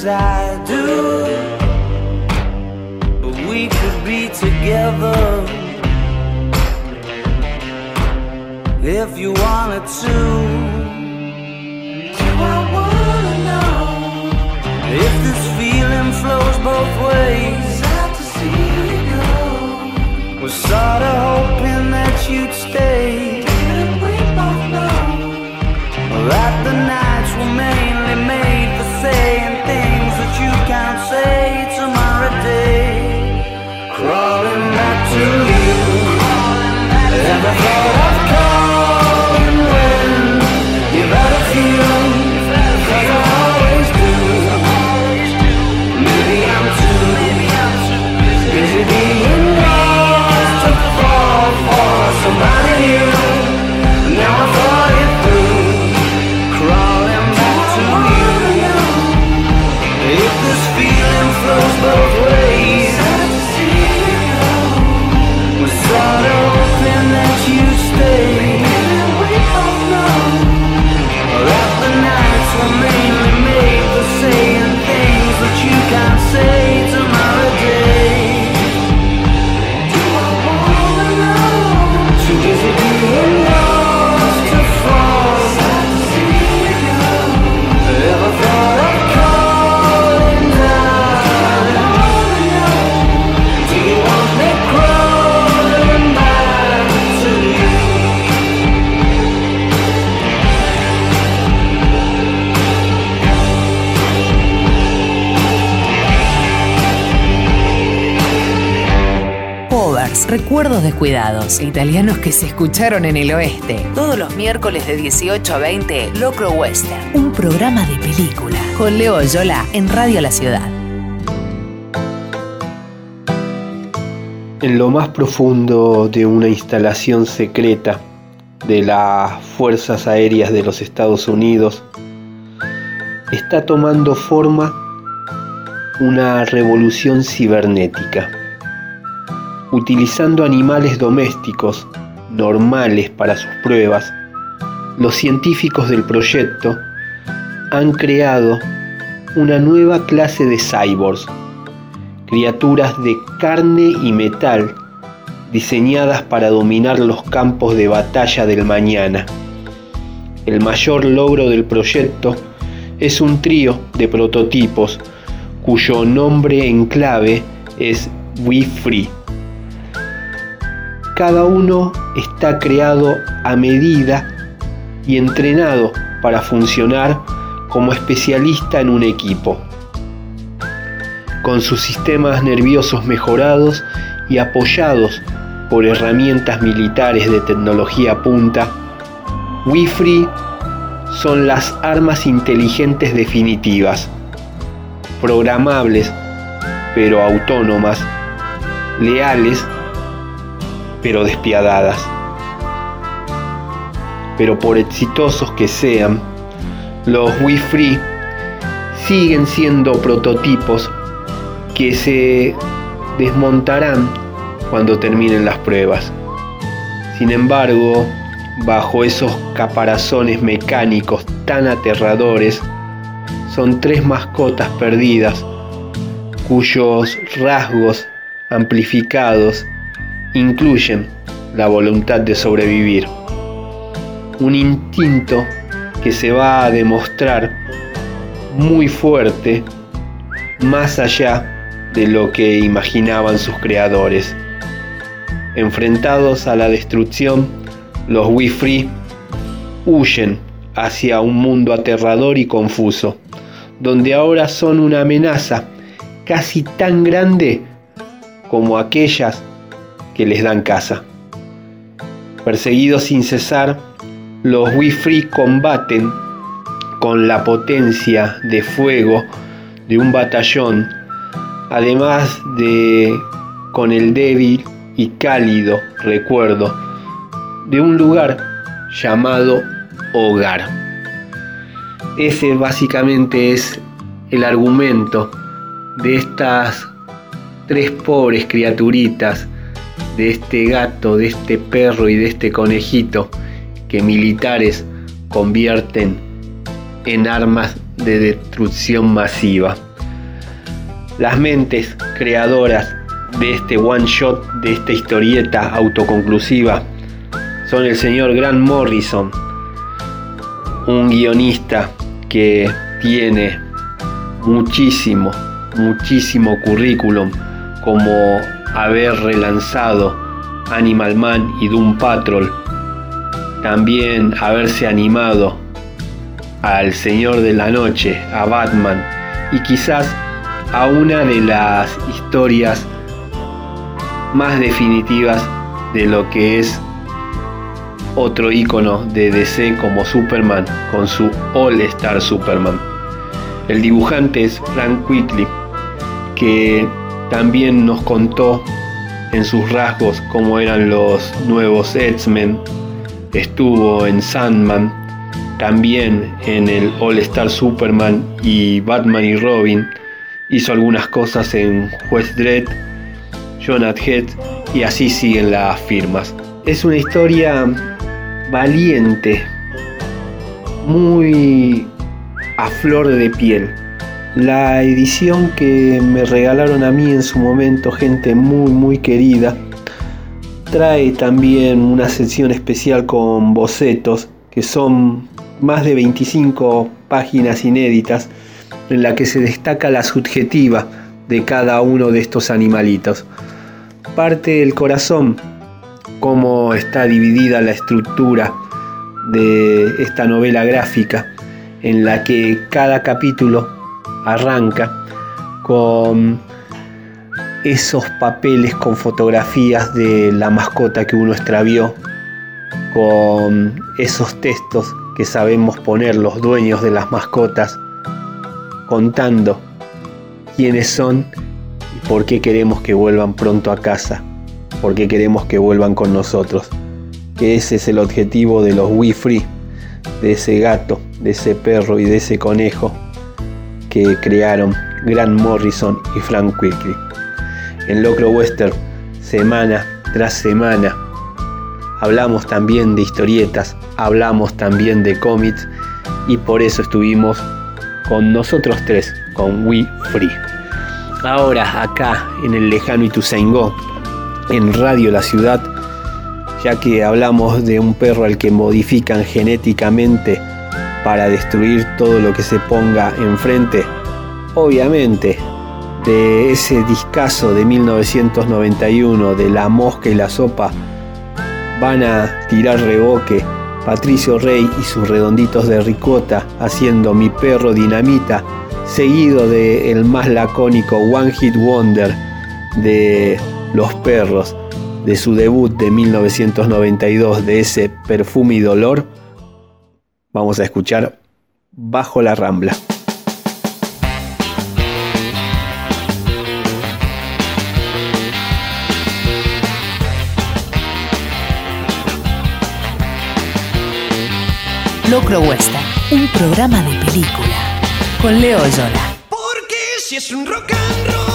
as I do. But we could be together if you wanted to. Do I wanna know if this feeling flows both ways? Sad to see you go. Was sorta hoping that you'd stay. Recuerdos descuidados, italianos que se escucharon en el oeste. Todos los miércoles de 18 a 20, Locro Western, un programa de película. Con Leo Yola en Radio La Ciudad. En lo más profundo de una instalación secreta de las Fuerzas Aéreas de los Estados Unidos, está tomando forma una revolución cibernética. Utilizando animales domésticos normales para sus pruebas, los científicos del proyecto han creado una nueva clase de cyborgs, criaturas de carne y metal diseñadas para dominar los campos de batalla del mañana. El mayor logro del proyecto es un trío de prototipos cuyo nombre en clave es We Free. Cada uno está creado a medida y entrenado para funcionar como especialista en un equipo. Con sus sistemas nerviosos mejorados y apoyados por herramientas militares de tecnología punta, WeFree son las armas inteligentes definitivas, programables pero autónomas, leales pero despiadadas. Pero por exitosos que sean, los WeFree siguen siendo prototipos que se desmontarán cuando terminen las pruebas. Sin embargo, bajo esos caparazones mecánicos tan aterradores, son tres mascotas perdidas cuyos rasgos amplificados incluyen la voluntad de sobrevivir. Un instinto que se va a demostrar muy fuerte más allá de lo que imaginaban sus creadores. Enfrentados a la destrucción, los Free huyen hacia un mundo aterrador y confuso, donde ahora son una amenaza casi tan grande como aquellas que les dan casa. Perseguidos sin cesar, los We Free combaten con la potencia de fuego de un batallón, además de con el débil y cálido recuerdo de un lugar llamado hogar. Ese básicamente es el argumento de estas tres pobres criaturitas, de este gato, de este perro y de este conejito que militares convierten en armas de destrucción masiva. Las mentes creadoras de este one shot, de esta historieta autoconclusiva, son el señor Grant Morrison, un guionista que tiene muchísimo, muchísimo currículum, como haber relanzado Animal Man y Doom Patrol, también haberse animado al Señor de la Noche, a Batman, y quizás a una de las historias más definitivas de lo que es otro icono de DC como Superman con su All Star Superman. El dibujante es Frank Quigley, que también nos contó en sus rasgos cómo eran los nuevos X-Men. Estuvo en Sandman, también en el All Star Superman y Batman y Robin. Hizo algunas cosas en Juez Dredd, Jonathan Head y así siguen las firmas. Es una historia valiente, muy a flor de piel. La edición que me regalaron a mí en su momento, gente muy muy querida, trae también una sección especial con bocetos, que son más de 25 páginas inéditas, en la que se destaca la subjetiva de cada uno de estos animalitos. Parte del corazón cómo está dividida la estructura de esta novela gráfica en la que cada capítulo arranca con esos papeles con fotografías de la mascota que uno extravió, con esos textos que sabemos poner los dueños de las mascotas, contando quiénes son y por qué queremos que vuelvan pronto a casa porque queremos que vuelvan con nosotros. Que ese es el objetivo de los We Free, de ese gato, de ese perro y de ese conejo que crearon Grant Morrison y Frank Quigley. En Locro Western, semana tras semana, hablamos también de historietas, hablamos también de cómics y por eso estuvimos con nosotros tres, con We Free. Ahora acá en el lejano Ituzaingó, en Radio La Ciudad, ya que hablamos de un perro al que modifican genéticamente para destruir todo lo que se ponga enfrente. Obviamente, de ese discazo de 1991 de La Mosca y la Sopa, van a tirar reboque Patricio Rey y sus redonditos de ricota haciendo Mi perro dinamita, seguido de el más lacónico One Hit Wonder de los Perros, de su debut de 1992, de ese perfume y dolor, vamos a escuchar Bajo la Rambla. Locro Western, un programa de película con Leo Yola. Porque si es un rock and roll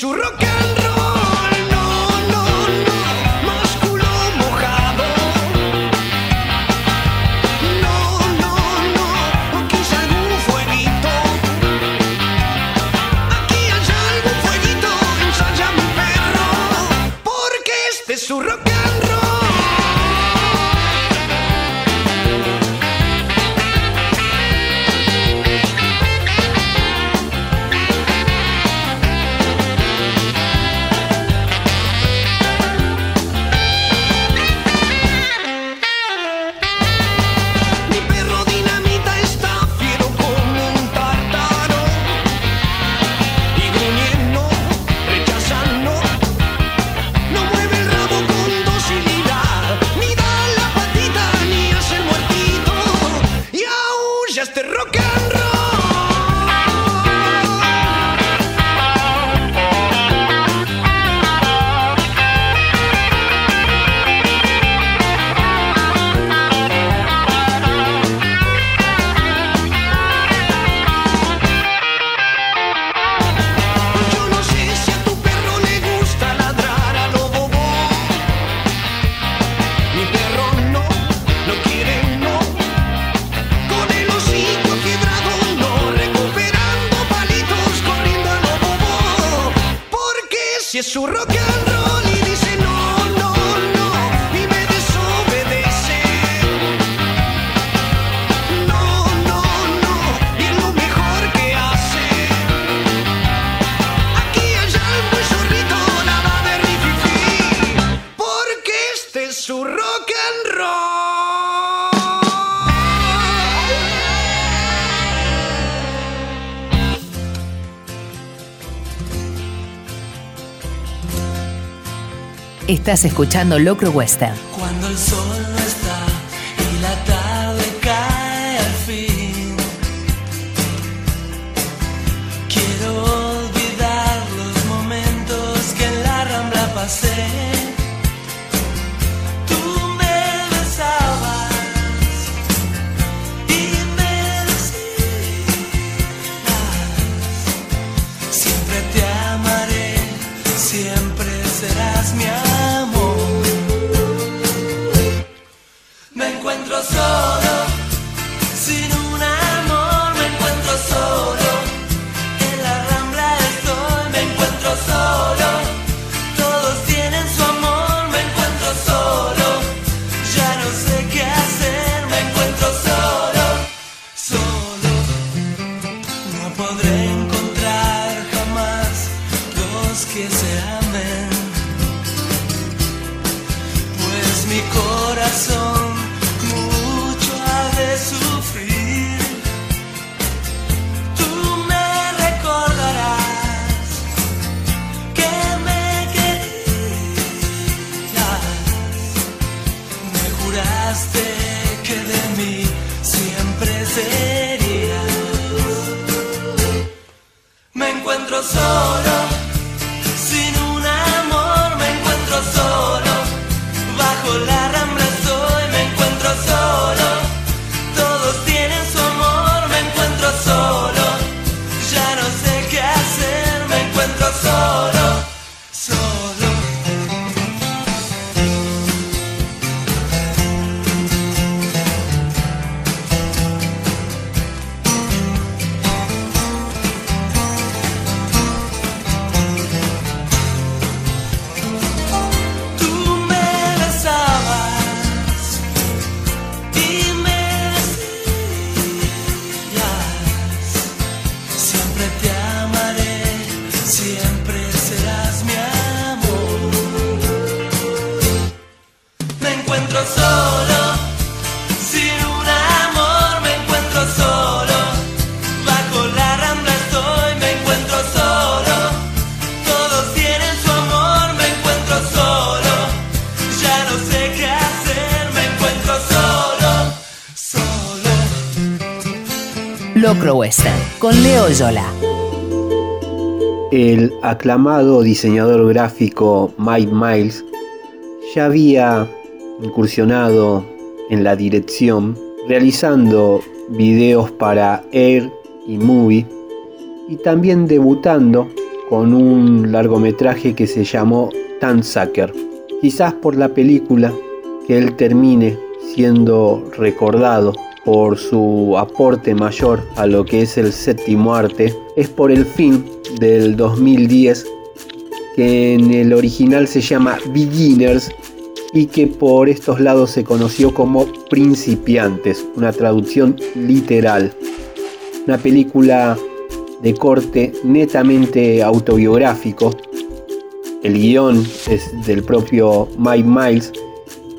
Porque Estás escuchando Locro Western. Cuando el sol aclamado diseñador gráfico Mike Miles ya había incursionado en la dirección realizando videos para Air y Movie y también debutando con un largometraje que se llamó Tansucker. Quizás por la película que él termine siendo recordado por su aporte mayor a lo que es el séptimo arte es por el film del 2010 que en el original se llama Beginners y que por estos lados se conoció como Principiantes, una traducción literal. Una película de corte netamente autobiográfico. El guion es del propio Mike Miles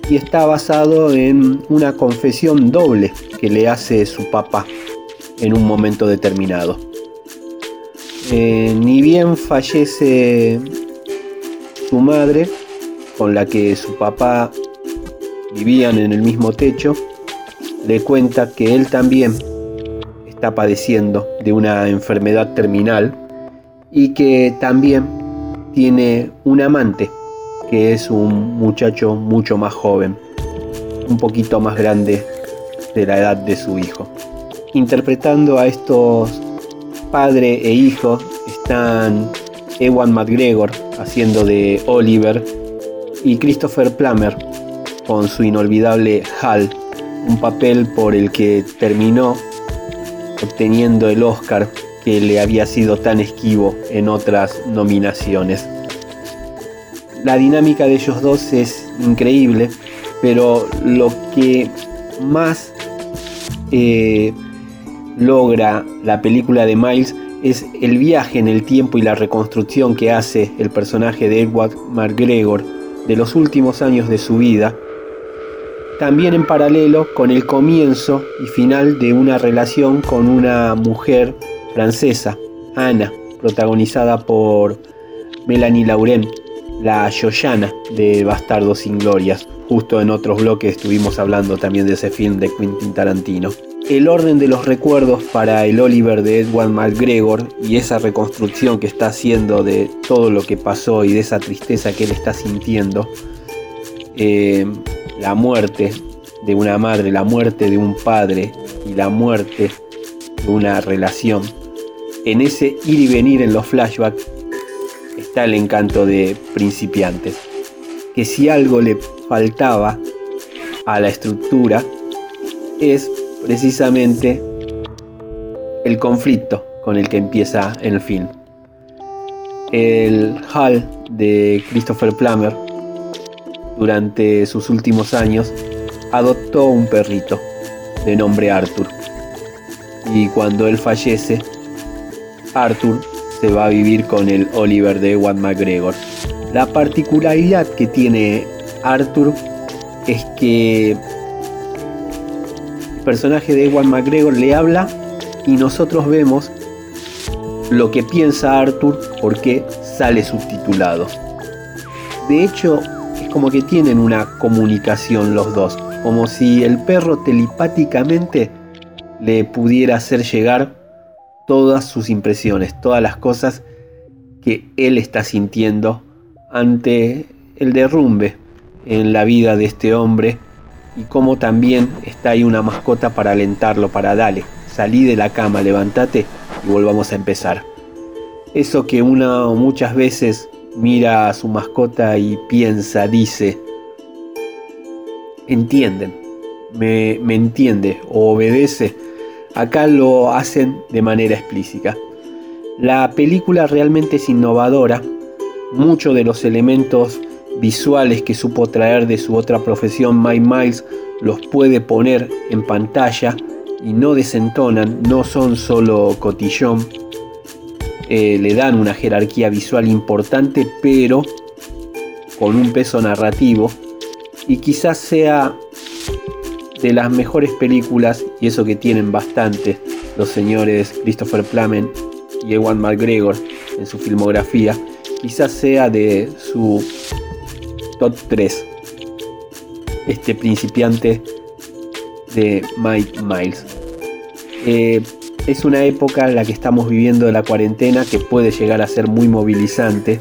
y está basado en una confesión doble que le hace su papá en un momento determinado. Eh, ni bien fallece su madre, con la que su papá vivían en el mismo techo, le cuenta que él también está padeciendo de una enfermedad terminal y que también tiene un amante que es un muchacho mucho más joven, un poquito más grande de la edad de su hijo. Interpretando a estos padre e hijo están Ewan McGregor haciendo de Oliver y Christopher Plummer con su inolvidable Hal, un papel por el que terminó obteniendo el Oscar que le había sido tan esquivo en otras nominaciones. la dinámica de ellos dos es increíble, pero lo que más eh, logra la película de Miles es el viaje en el tiempo y la reconstrucción que hace el personaje de Edward McGregor de los últimos años de su vida, también en paralelo con el comienzo y final de una relación con una mujer francesa, Ana, protagonizada por Melanie Laurent, la Yoyana de Bastardo sin Glorias. Justo en otros bloques estuvimos hablando también de ese film de Quentin Tarantino. El orden de los recuerdos para el Oliver de Edward McGregor y esa reconstrucción que está haciendo de todo lo que pasó y de esa tristeza que él está sintiendo, eh, la muerte de una madre, la muerte de un padre y la muerte de una relación. En ese ir y venir en los flashbacks está el encanto de principiantes. Que si algo le faltaba a la estructura es precisamente el conflicto con el que empieza el film. El Hall de Christopher Plummer durante sus últimos años adoptó un perrito de nombre Arthur. Y cuando él fallece, Arthur se va a vivir con el Oliver de Ewan McGregor. La particularidad que tiene Arthur es que personaje de Ewan McGregor le habla y nosotros vemos lo que piensa Arthur porque sale subtitulado. De hecho, es como que tienen una comunicación los dos, como si el perro telepáticamente le pudiera hacer llegar todas sus impresiones, todas las cosas que él está sintiendo ante el derrumbe en la vida de este hombre y cómo también está ahí una mascota para alentarlo, para darle, salí de la cama, levántate y volvamos a empezar. Eso que uno muchas veces mira a su mascota y piensa, dice, entienden, me, me entiende o obedece Acá lo hacen de manera explícita. La película realmente es innovadora. Muchos de los elementos visuales que supo traer de su otra profesión, Mike Miles, los puede poner en pantalla y no desentonan, no son solo cotillón. Eh, le dan una jerarquía visual importante, pero con un peso narrativo. Y quizás sea de las mejores películas, y eso que tienen bastante los señores Christopher Plummer y Ewan McGregor en su filmografía, quizás sea de su top 3. Este principiante de Mike Miles. Eh, es una época en la que estamos viviendo de la cuarentena que puede llegar a ser muy movilizante,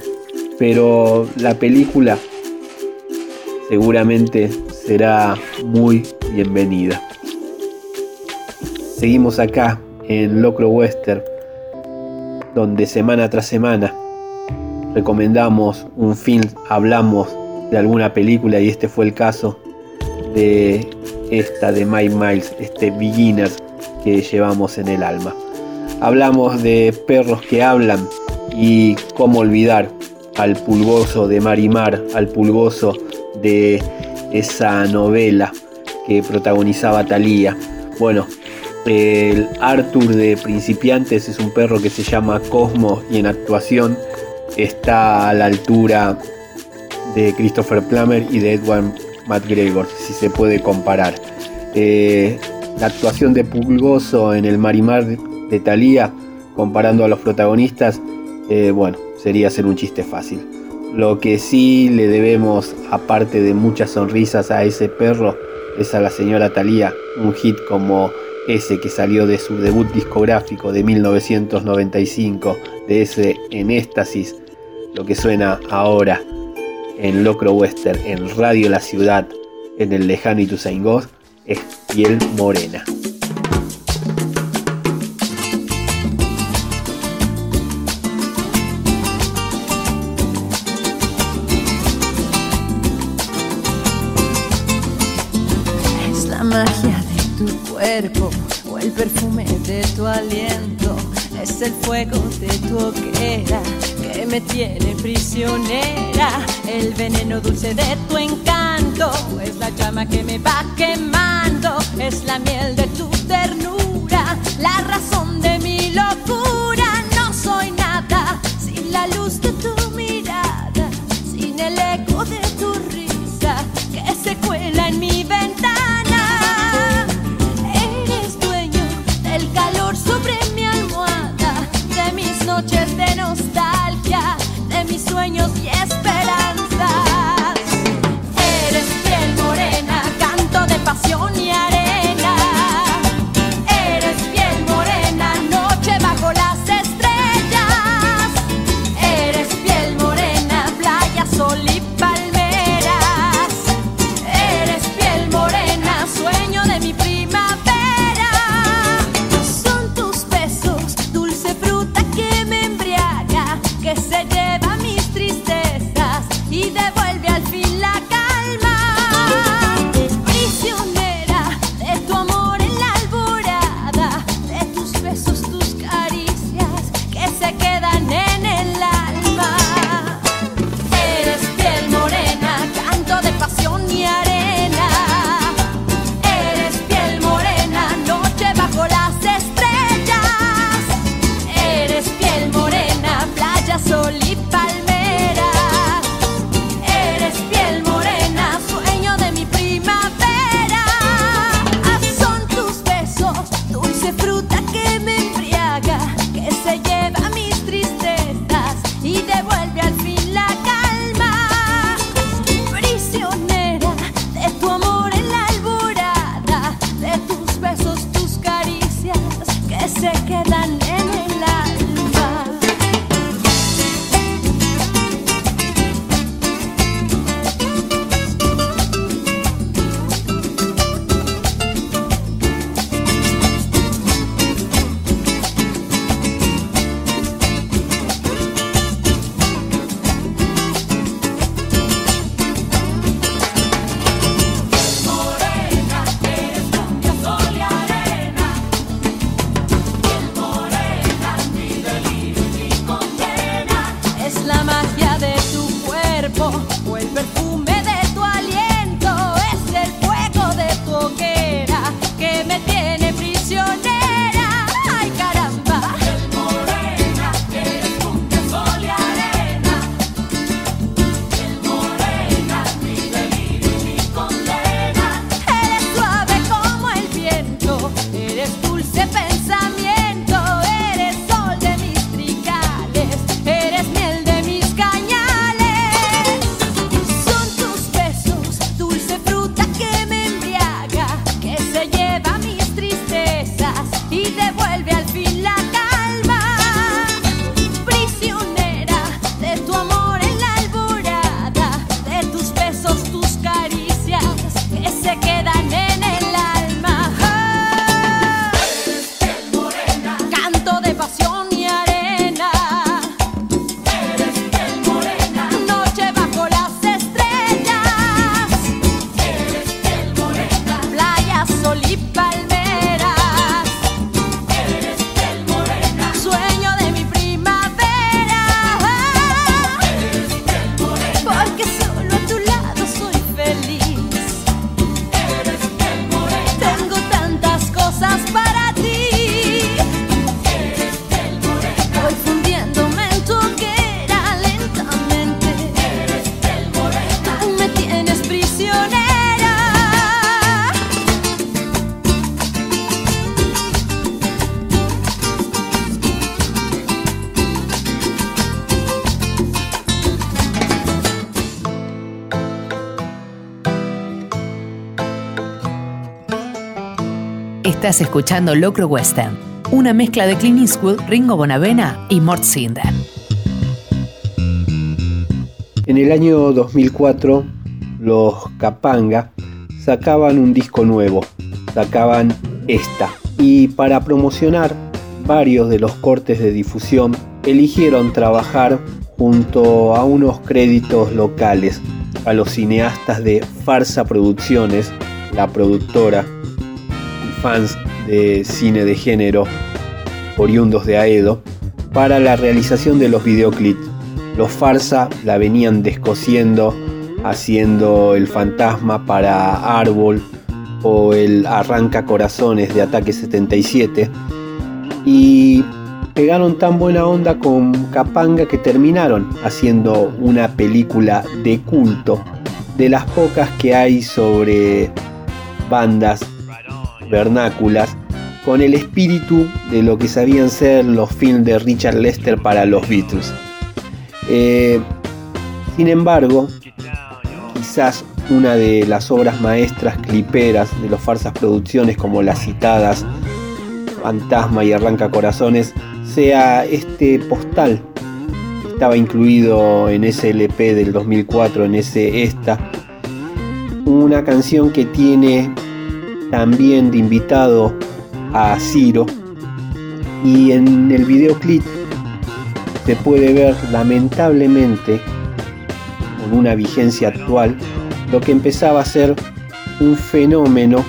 pero la película seguramente será muy bienvenida. Seguimos acá en Locro Western, donde semana tras semana recomendamos un film, hablamos de alguna película y este fue el caso de esta de Mike Miles, este Beginners que llevamos en el alma. Hablamos de perros que hablan y cómo olvidar al pulgoso de Marimar, al pulgoso de esa novela que protagonizaba Thalía. Bueno, el Arthur de Principiantes es un perro que se llama Cosmo y en actuación está a la altura de Christopher Plummer y de Edward McGregor, si se puede comparar. Eh, la actuación de Pulgoso en el Marimar de Thalía, comparando a los protagonistas, eh, bueno, sería ser un chiste fácil. Lo que sí le debemos, aparte de muchas sonrisas a ese perro, es a la señora Thalía, un hit como ese que salió de su debut discográfico de 1995, de ese En Éxtasis, lo que suena ahora en Locro Western, en Radio La Ciudad, en el lejano Ituzaingó, es Piel Morena. o el perfume de tu aliento, es el fuego de tu hoguera me tiene prisionera. El veneno dulce de tu encanto es la llama que me va quemando, es la miel de tu ternura, la razón de mi locura. No soy nada sin la luz de tu mirada, sin el eco sueños Estás escuchando Locro Western, una mezcla de Clint Eastwood, Ringo Bonavena y Mort Sinder. En el año 2004, los Capanga sacaban un disco nuevo, sacaban esta. Y para promocionar varios de los cortes de difusión, eligieron trabajar junto a unos créditos locales a los cineastas de Farsa Producciones, la productora fans de cine de género oriundos de Aedo para la realización de los videoclips. Los farsa la venían descosiendo, haciendo el fantasma para Árbol o el Arranca Corazones de Ataque 77 y pegaron tan buena onda con Capanga que terminaron haciendo una película de culto, de las pocas que hay sobre bandas vernáculas con el espíritu de lo que sabían ser los films de Richard Lester para los Beatles. Eh, sin embargo, quizás una de las obras maestras cliperas de los farsas producciones como las citadas Fantasma y Arranca Corazones sea este postal estaba incluido en ese LP del 2004, en ese Esta, una canción que tiene también de invitado a Ciro y en el videoclip se puede ver lamentablemente con una vigencia actual lo que empezaba a ser un fenómeno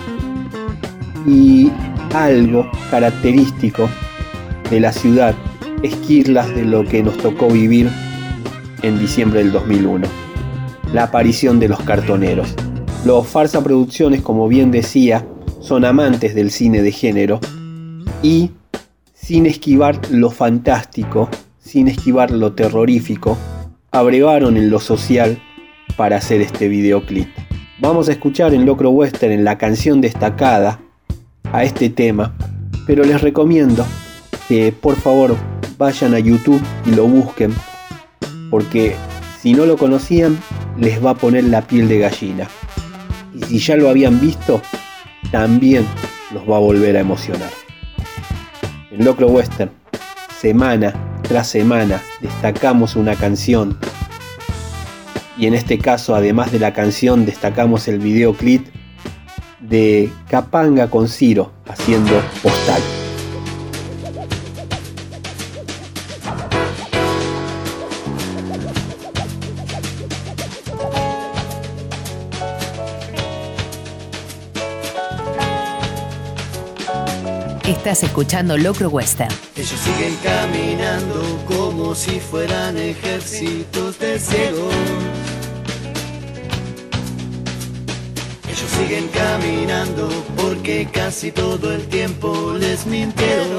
y algo característico de la ciudad, esquirlas de lo que nos tocó vivir en diciembre del 2001, la aparición de los cartoneros. Los Farsa Producciones, como bien decía, son amantes del cine de género y sin esquivar lo fantástico, sin esquivar lo terrorífico, abrevaron en lo social para hacer este videoclip. Vamos a escuchar en Locro Western en la canción destacada a este tema, pero les recomiendo que por favor vayan a YouTube y lo busquen, porque si no lo conocían les va a poner la piel de gallina. Y si ya lo habían visto, también los va a volver a emocionar. En Locro Western, semana tras semana, destacamos una canción. Y en este caso, además de la canción, destacamos el videoclip de Capanga con Ciro haciendo postal. Estás escuchando Locro Western. Ellos siguen caminando como si fueran ejércitos de ciegos. Ellos siguen caminando porque casi todo el tiempo les mintieron.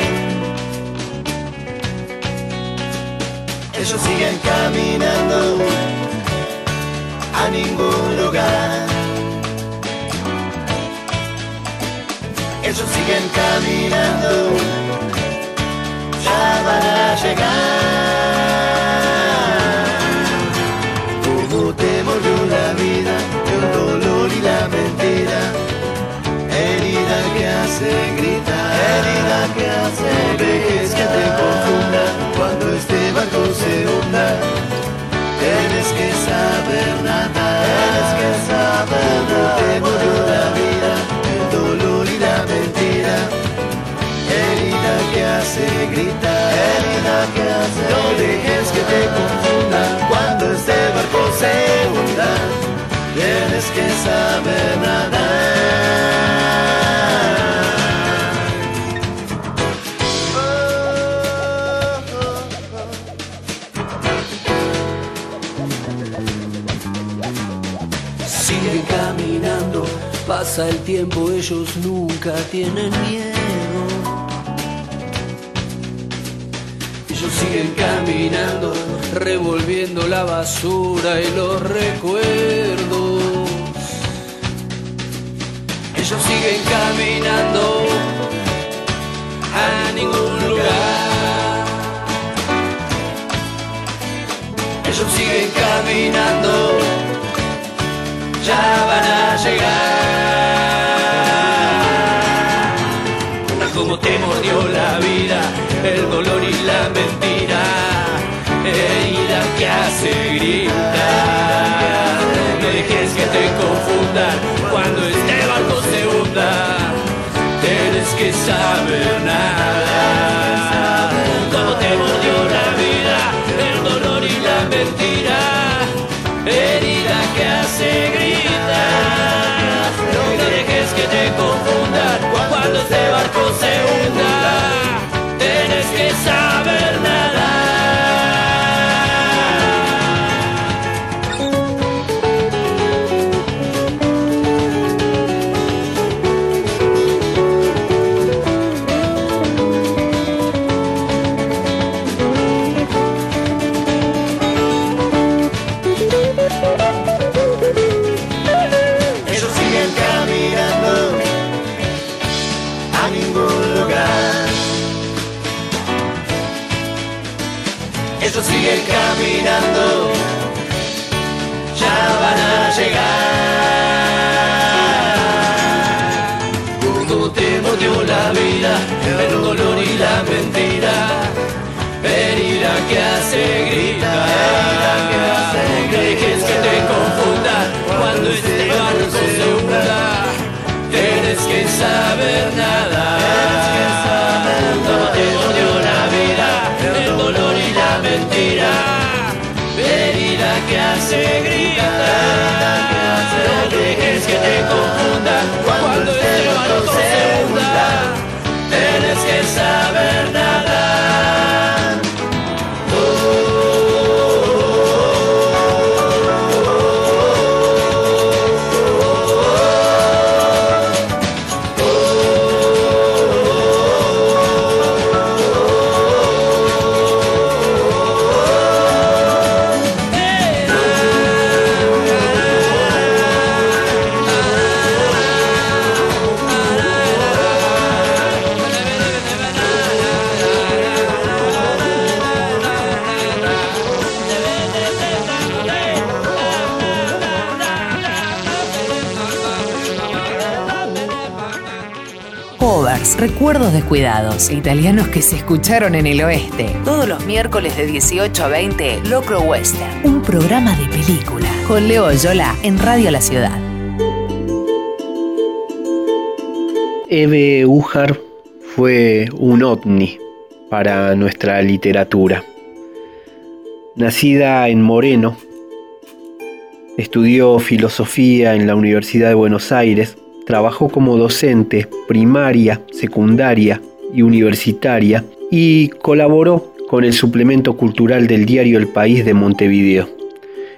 Ellos siguen caminando a ningún lugar. Ellos siguen caminando, ya van a llegar. Como te mordió la vida, el dolor y la mentira. Herida que hace gritar, herida que hace dejes que te confunda cuando este barco se hunda. Tienes que saber nada, tienes que saber nada. te la hace gritar, herida que hace No dejes que te confunda cuando este barco se hunda. Tienes que saber nada. Siguen caminando, pasa el tiempo, ellos nunca tienen miedo. Siguen caminando, revolviendo la basura y los recuerdos. Ellos siguen caminando a ningún lugar. Ellos siguen caminando ya van a llegar. Hace gritar. No dejes que te confundan cuando este barco se hunda. Tienes que saber nada. Que recuerdos descuidados, italianos que se escucharon en el oeste. Todos los miércoles de 18 a 20, Locro Western, un programa de película. Con Leo Yola en Radio La Ciudad. Eve Ujar fue un ovni para nuestra literatura. Nacida en Moreno, estudió filosofía en la Universidad de Buenos Aires, trabajó como docente primaria, secundaria y universitaria y colaboró con el suplemento cultural del diario El País de Montevideo.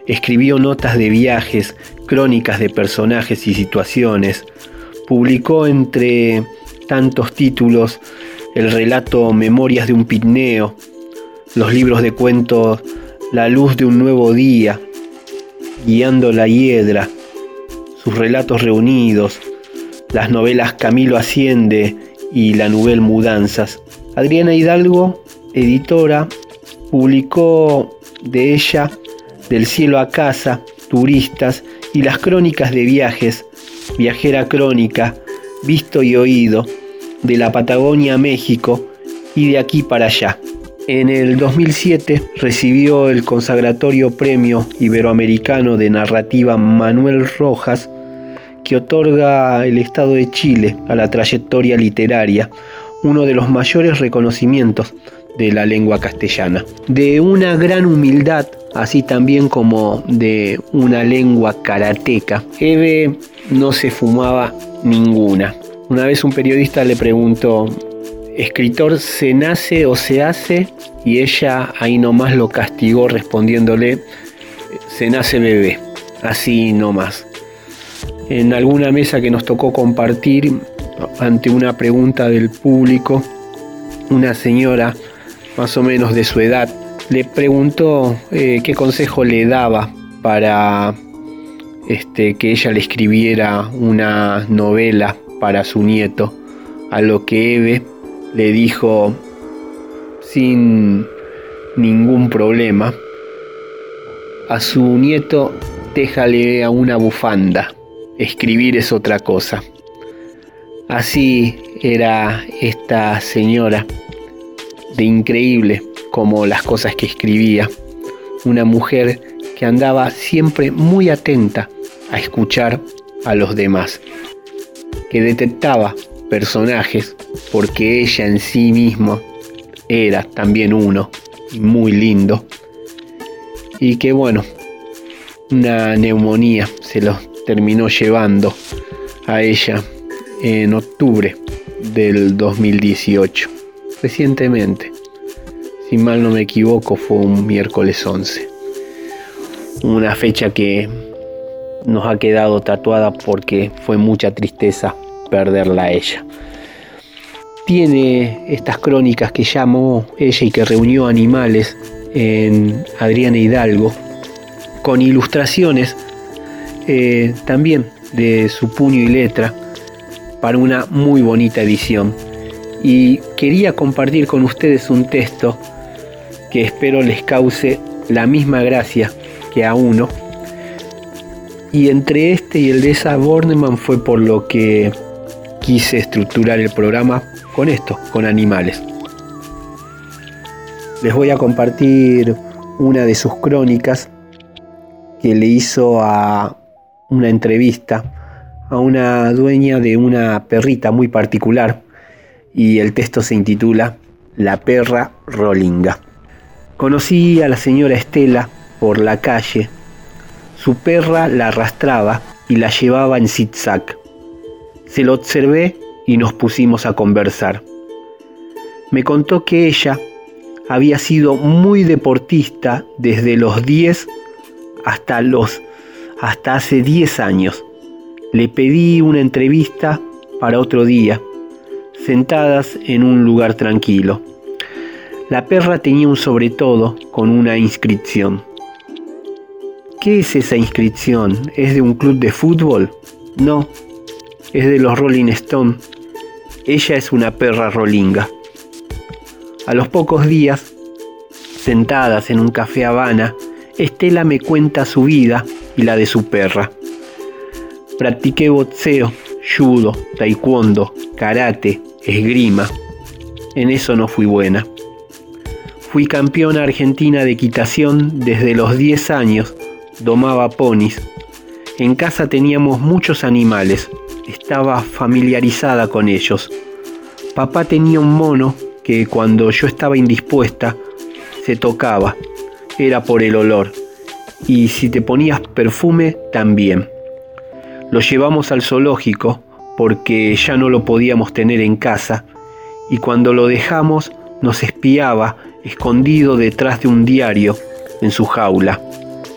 Escribió notas de viajes, crónicas de personajes y situaciones, publicó entre tantos títulos el relato Memorias de un Pitneo, los libros de cuentos La luz de un nuevo día, Guiando la hiedra, sus relatos reunidos, las novelas Camilo Asciende y la Nouvelle Mudanzas. Adriana Hidalgo, editora, publicó de ella Del cielo a casa, Turistas y las crónicas de viajes, Viajera Crónica, Visto y Oído, de la Patagonia a México y de aquí para allá. En el 2007 recibió el consagratorio Premio Iberoamericano de Narrativa Manuel Rojas que otorga el Estado de Chile a la trayectoria literaria, uno de los mayores reconocimientos de la lengua castellana. De una gran humildad, así también como de una lengua karateca, Eve no se fumaba ninguna. Una vez un periodista le preguntó, ¿escritor se nace o se hace? Y ella ahí nomás lo castigó respondiéndole, se nace bebé, así nomás en alguna mesa que nos tocó compartir ante una pregunta del público, una señora más o menos de su edad le preguntó eh, qué consejo le daba para este, que ella le escribiera una novela para su nieto, a lo que Eve le dijo sin ningún problema, a su nieto déjale a una bufanda escribir es otra cosa. Así era esta señora, de increíble como las cosas que escribía, una mujer que andaba siempre muy atenta a escuchar a los demás, que detectaba personajes porque ella en sí misma era también uno muy lindo y que bueno, una neumonía se los terminó llevando a ella en octubre del 2018, recientemente. Si mal no me equivoco, fue un miércoles 11. Una fecha que nos ha quedado tatuada porque fue mucha tristeza perderla a ella. Tiene estas crónicas que llamó ella y que reunió animales en Adriana Hidalgo, con ilustraciones eh, también de su puño y letra para una muy bonita edición. Y quería compartir con ustedes un texto que espero les cause la misma gracia que a uno. Y entre este y el de esa Bornemann fue por lo que quise estructurar el programa con esto, con animales. Les voy a compartir una de sus crónicas que le hizo a una entrevista a una dueña de una perrita muy particular y el texto se intitula La perra rolinga. Conocí a la señora Estela por la calle, su perra la arrastraba y la llevaba en zigzag. Se lo observé y nos pusimos a conversar. Me contó que ella había sido muy deportista desde los 10 hasta los hasta hace 10 años. Le pedí una entrevista para otro día, sentadas en un lugar tranquilo. La perra tenía un sobre todo con una inscripción. ¿Qué es esa inscripción? ¿Es de un club de fútbol? No, es de los Rolling Stone. Ella es una perra rolinga. A los pocos días, sentadas en un café Habana, Estela me cuenta su vida y la de su perra. Practiqué boxeo, judo, taekwondo, karate, esgrima. En eso no fui buena. Fui campeona argentina de equitación desde los 10 años, domaba ponis. En casa teníamos muchos animales, estaba familiarizada con ellos. Papá tenía un mono que cuando yo estaba indispuesta se tocaba, era por el olor, y si te ponías perfume también. Lo llevamos al zoológico porque ya no lo podíamos tener en casa y cuando lo dejamos nos espiaba escondido detrás de un diario en su jaula.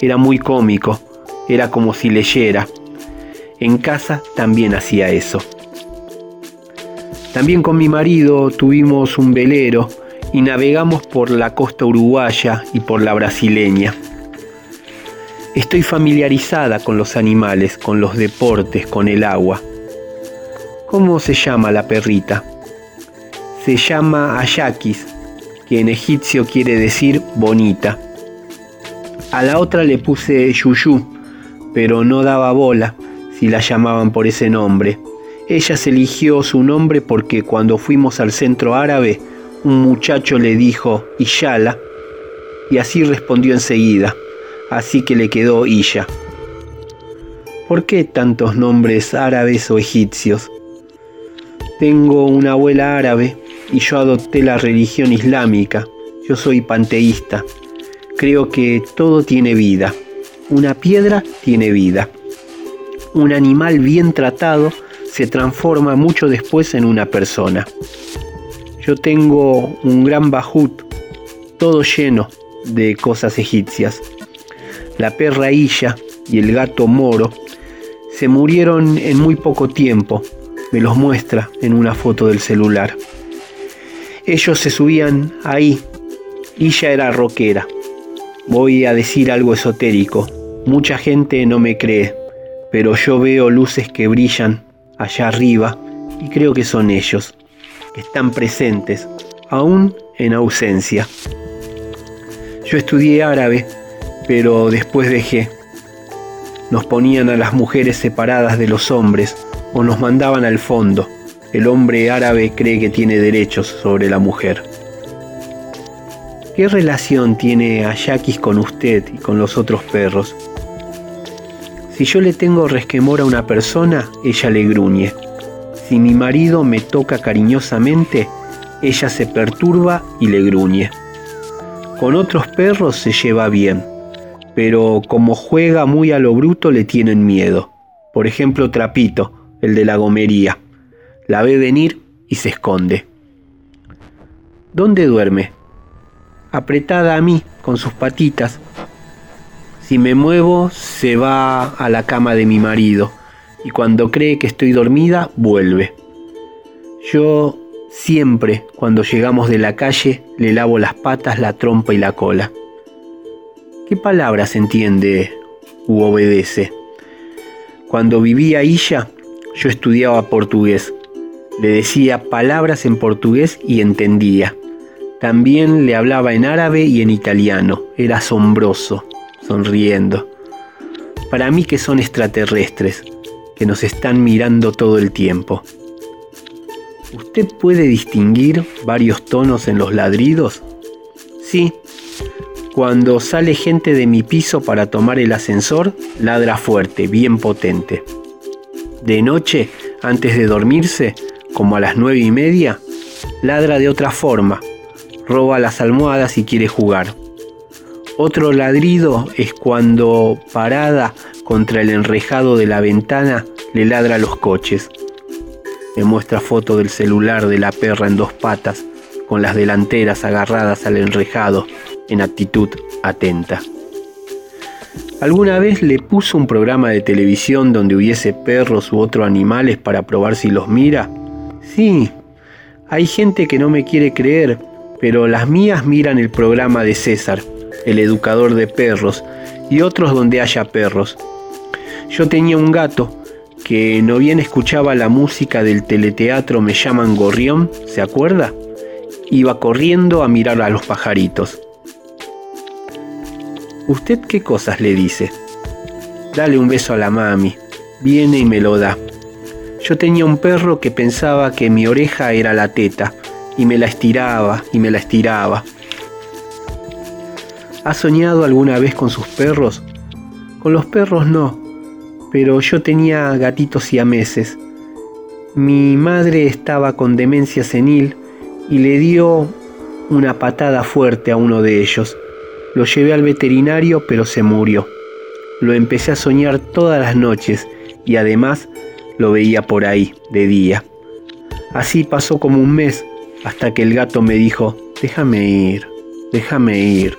Era muy cómico, era como si leyera. En casa también hacía eso. También con mi marido tuvimos un velero y navegamos por la costa uruguaya y por la brasileña. Estoy familiarizada con los animales, con los deportes, con el agua. ¿Cómo se llama la perrita? Se llama Ayakis, que en egipcio quiere decir bonita. A la otra le puse Yuyu, pero no daba bola si la llamaban por ese nombre. Ella se eligió su nombre porque cuando fuimos al centro árabe, un muchacho le dijo Iyala y así respondió enseguida, así que le quedó Iya. ¿Por qué tantos nombres árabes o egipcios? Tengo una abuela árabe y yo adopté la religión islámica. Yo soy panteísta. Creo que todo tiene vida. Una piedra tiene vida. Un animal bien tratado se transforma mucho después en una persona. Yo tengo un gran bajut, todo lleno de cosas egipcias. La perra Illa y el gato Moro se murieron en muy poco tiempo, me los muestra en una foto del celular. Ellos se subían ahí, Illa era rockera. Voy a decir algo esotérico, mucha gente no me cree, pero yo veo luces que brillan allá arriba y creo que son ellos, que están presentes, aún en ausencia. Yo estudié árabe, pero después dejé. Nos ponían a las mujeres separadas de los hombres o nos mandaban al fondo. El hombre árabe cree que tiene derechos sobre la mujer. ¿Qué relación tiene Ayakis con usted y con los otros perros? Si yo le tengo resquemor a una persona, ella le gruñe. Si mi marido me toca cariñosamente, ella se perturba y le gruñe. Con otros perros se lleva bien, pero como juega muy a lo bruto le tienen miedo. Por ejemplo, Trapito, el de la gomería. La ve venir y se esconde. ¿Dónde duerme? Apretada a mí, con sus patitas, si me muevo, se va a la cama de mi marido y cuando cree que estoy dormida, vuelve. Yo siempre, cuando llegamos de la calle, le lavo las patas, la trompa y la cola. ¿Qué palabras entiende u obedece? Cuando vivía ella, yo estudiaba portugués. Le decía palabras en portugués y entendía. También le hablaba en árabe y en italiano. Era asombroso sonriendo. Para mí que son extraterrestres, que nos están mirando todo el tiempo. ¿Usted puede distinguir varios tonos en los ladridos? Sí. Cuando sale gente de mi piso para tomar el ascensor, ladra fuerte, bien potente. De noche, antes de dormirse, como a las nueve y media, ladra de otra forma, roba las almohadas y quiere jugar Otro ladrido es cuando, parada contra el enrejado de la ventana, le ladra a los coches. Me muestra foto del celular de la perra en dos patas, con las delanteras agarradas al enrejado, en actitud atenta. ¿Alguna vez le puso un programa de televisión donde hubiese perros u otros animales para probar si los mira? Sí, hay gente que no me quiere creer, pero las mías miran el programa de César, el educador de perros, y otros donde haya perros. Yo tenía un gato que no bien escuchaba la música del teleteatro Me llaman Gorrión, ¿se acuerda? Iba corriendo a mirar a los pajaritos. ¿Usted qué cosas le dice? Dale un beso a la mami. Viene y me lo da. Yo tenía un perro que pensaba que mi oreja era la teta y me la estiraba y me la estiraba. ¿Ha soñado alguna vez con sus perros? Con los perros no, pero yo tenía gatitos y meses. Mi madre estaba con demencia senil y le dio una patada fuerte a uno de ellos. Lo llevé al veterinario, pero se murió. Lo empecé a soñar todas las noches y además lo veía por ahí, de día. Así pasó como un mes hasta que el gato me dijo, déjame ir, déjame ir.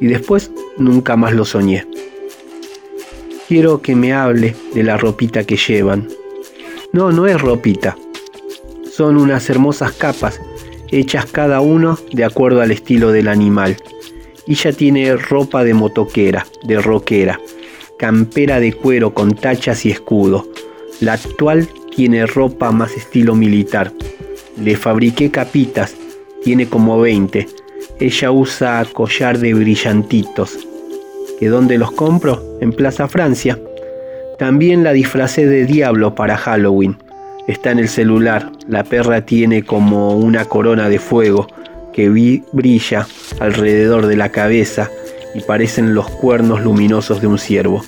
Y después nunca más lo soñé. Quiero que me hable de la ropita que llevan. No, no es ropita. Son unas hermosas capas, hechas cada uno de acuerdo al estilo del animal y ya tiene ropa de motoquera, de roquera, campera de cuero con tachas y escudo. La actual tiene ropa más estilo militar. Le fabriqué capitas, tiene como 20. Ella usa collar de brillantitos. ¿Que dónde los compro? En Plaza Francia. También la disfracé de diablo para Halloween. Está en el celular. La perra tiene como una corona de fuego que brilla alrededor de la cabeza y parecen los cuernos luminosos de un ciervo.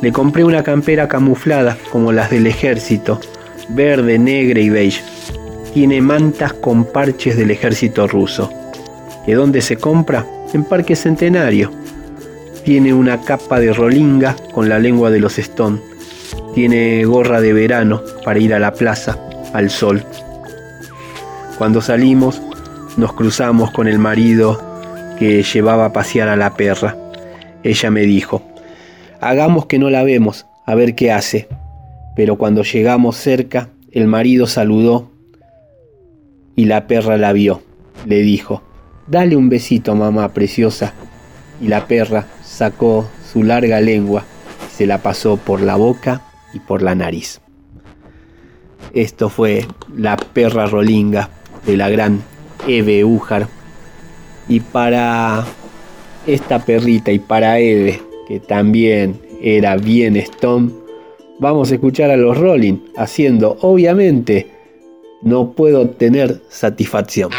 Le compré una campera camuflada como las del ejército, verde, negra y beige. Tiene mantas con parches del ejército ruso. ¿Y dónde se compra? En Parque Centenario. Tiene una capa de rolinga con la lengua de los Stone. Tiene gorra de verano para ir a la plaza, al sol. Cuando salimos, nos cruzamos con el marido que llevaba a pasear a la perra. Ella me dijo, hagamos que no la vemos, a ver qué hace. Pero cuando llegamos cerca, el marido saludó y la perra la vio. Le dijo, dale un besito, mamá preciosa. Y la perra sacó su larga lengua se la pasó por la boca y por la nariz. Esto fue la perra rolinga de la gran Eve Ujar. Y para esta perrita y para Eve, que también era bien Stone, vamos a escuchar a los Rolling haciendo, obviamente, no puedo tener satisfacción.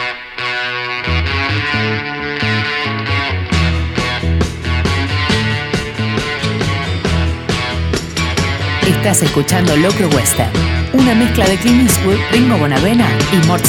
Estás escuchando Locro Western, una mezcla de Clint Eastwood, Ringo Bonavena y Mort.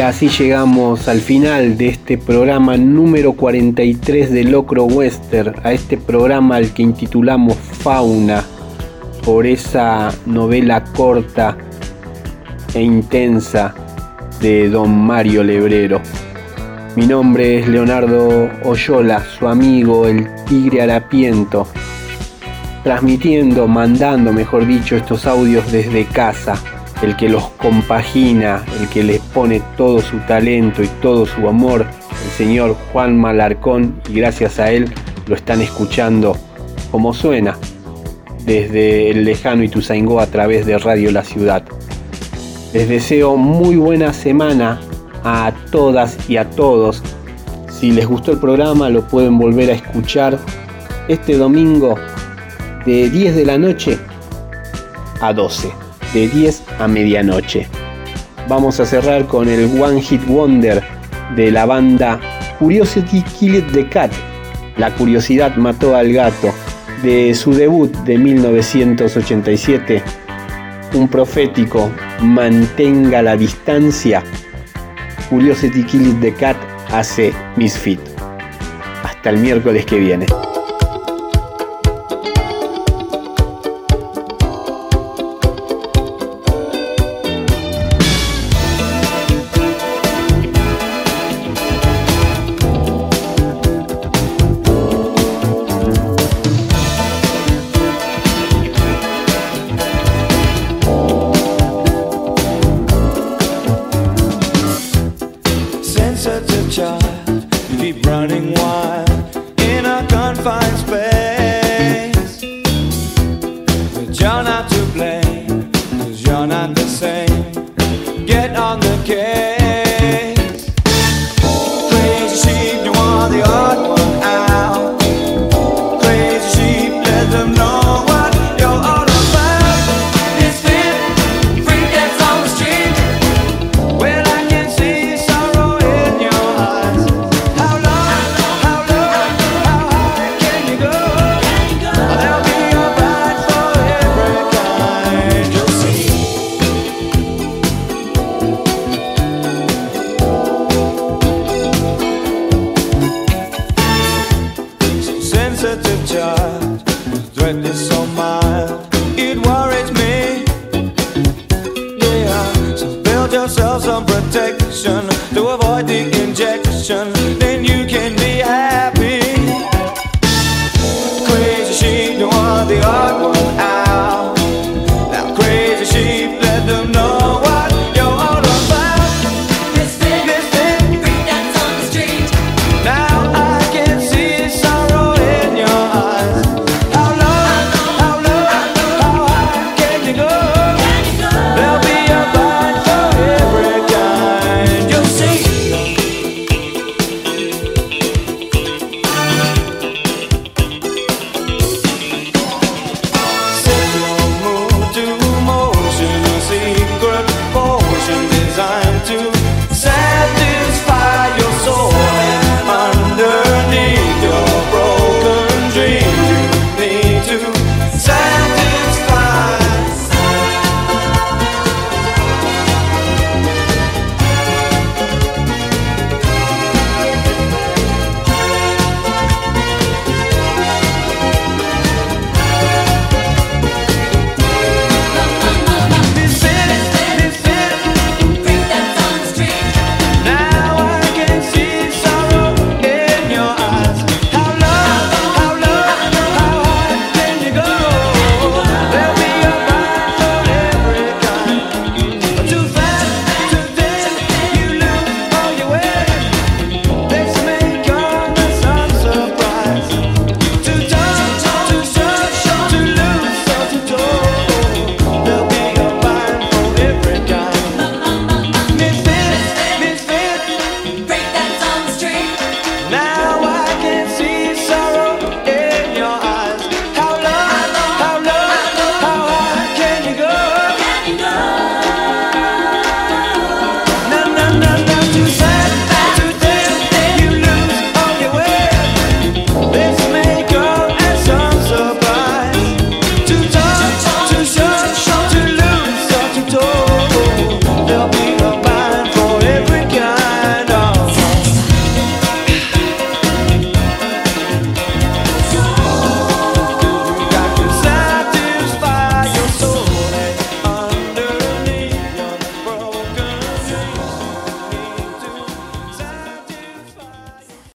Y así llegamos al final de este programa número 43 de Locro Western, a este programa al que intitulamos Fauna, por esa novela corta e intensa de don Mario Lebrero. Mi nombre es Leonardo Oyola, su amigo el Tigre Harapiento, transmitiendo, mandando, mejor dicho, estos audios desde casa, el que los compagina, el que les pone todo su talento y todo su amor, el señor Juan Malarcón, y gracias a él lo están escuchando como suena desde el lejano Ituzaingó a través de Radio La Ciudad. Les deseo muy buena semana a todas y a todos. Si les gustó el programa lo pueden volver a escuchar este domingo de 10 de la noche a 12, de 10 a medianoche. Vamos a cerrar con el One Hit Wonder de la banda Curiosity Killed the Cat. La curiosidad mató al gato de su debut de 1987. Un profético mantenga la distancia. Curiosity Killed the Cat hace Misfit. Hasta el miércoles que viene. Sensitive child. Keep running wild in a confined space.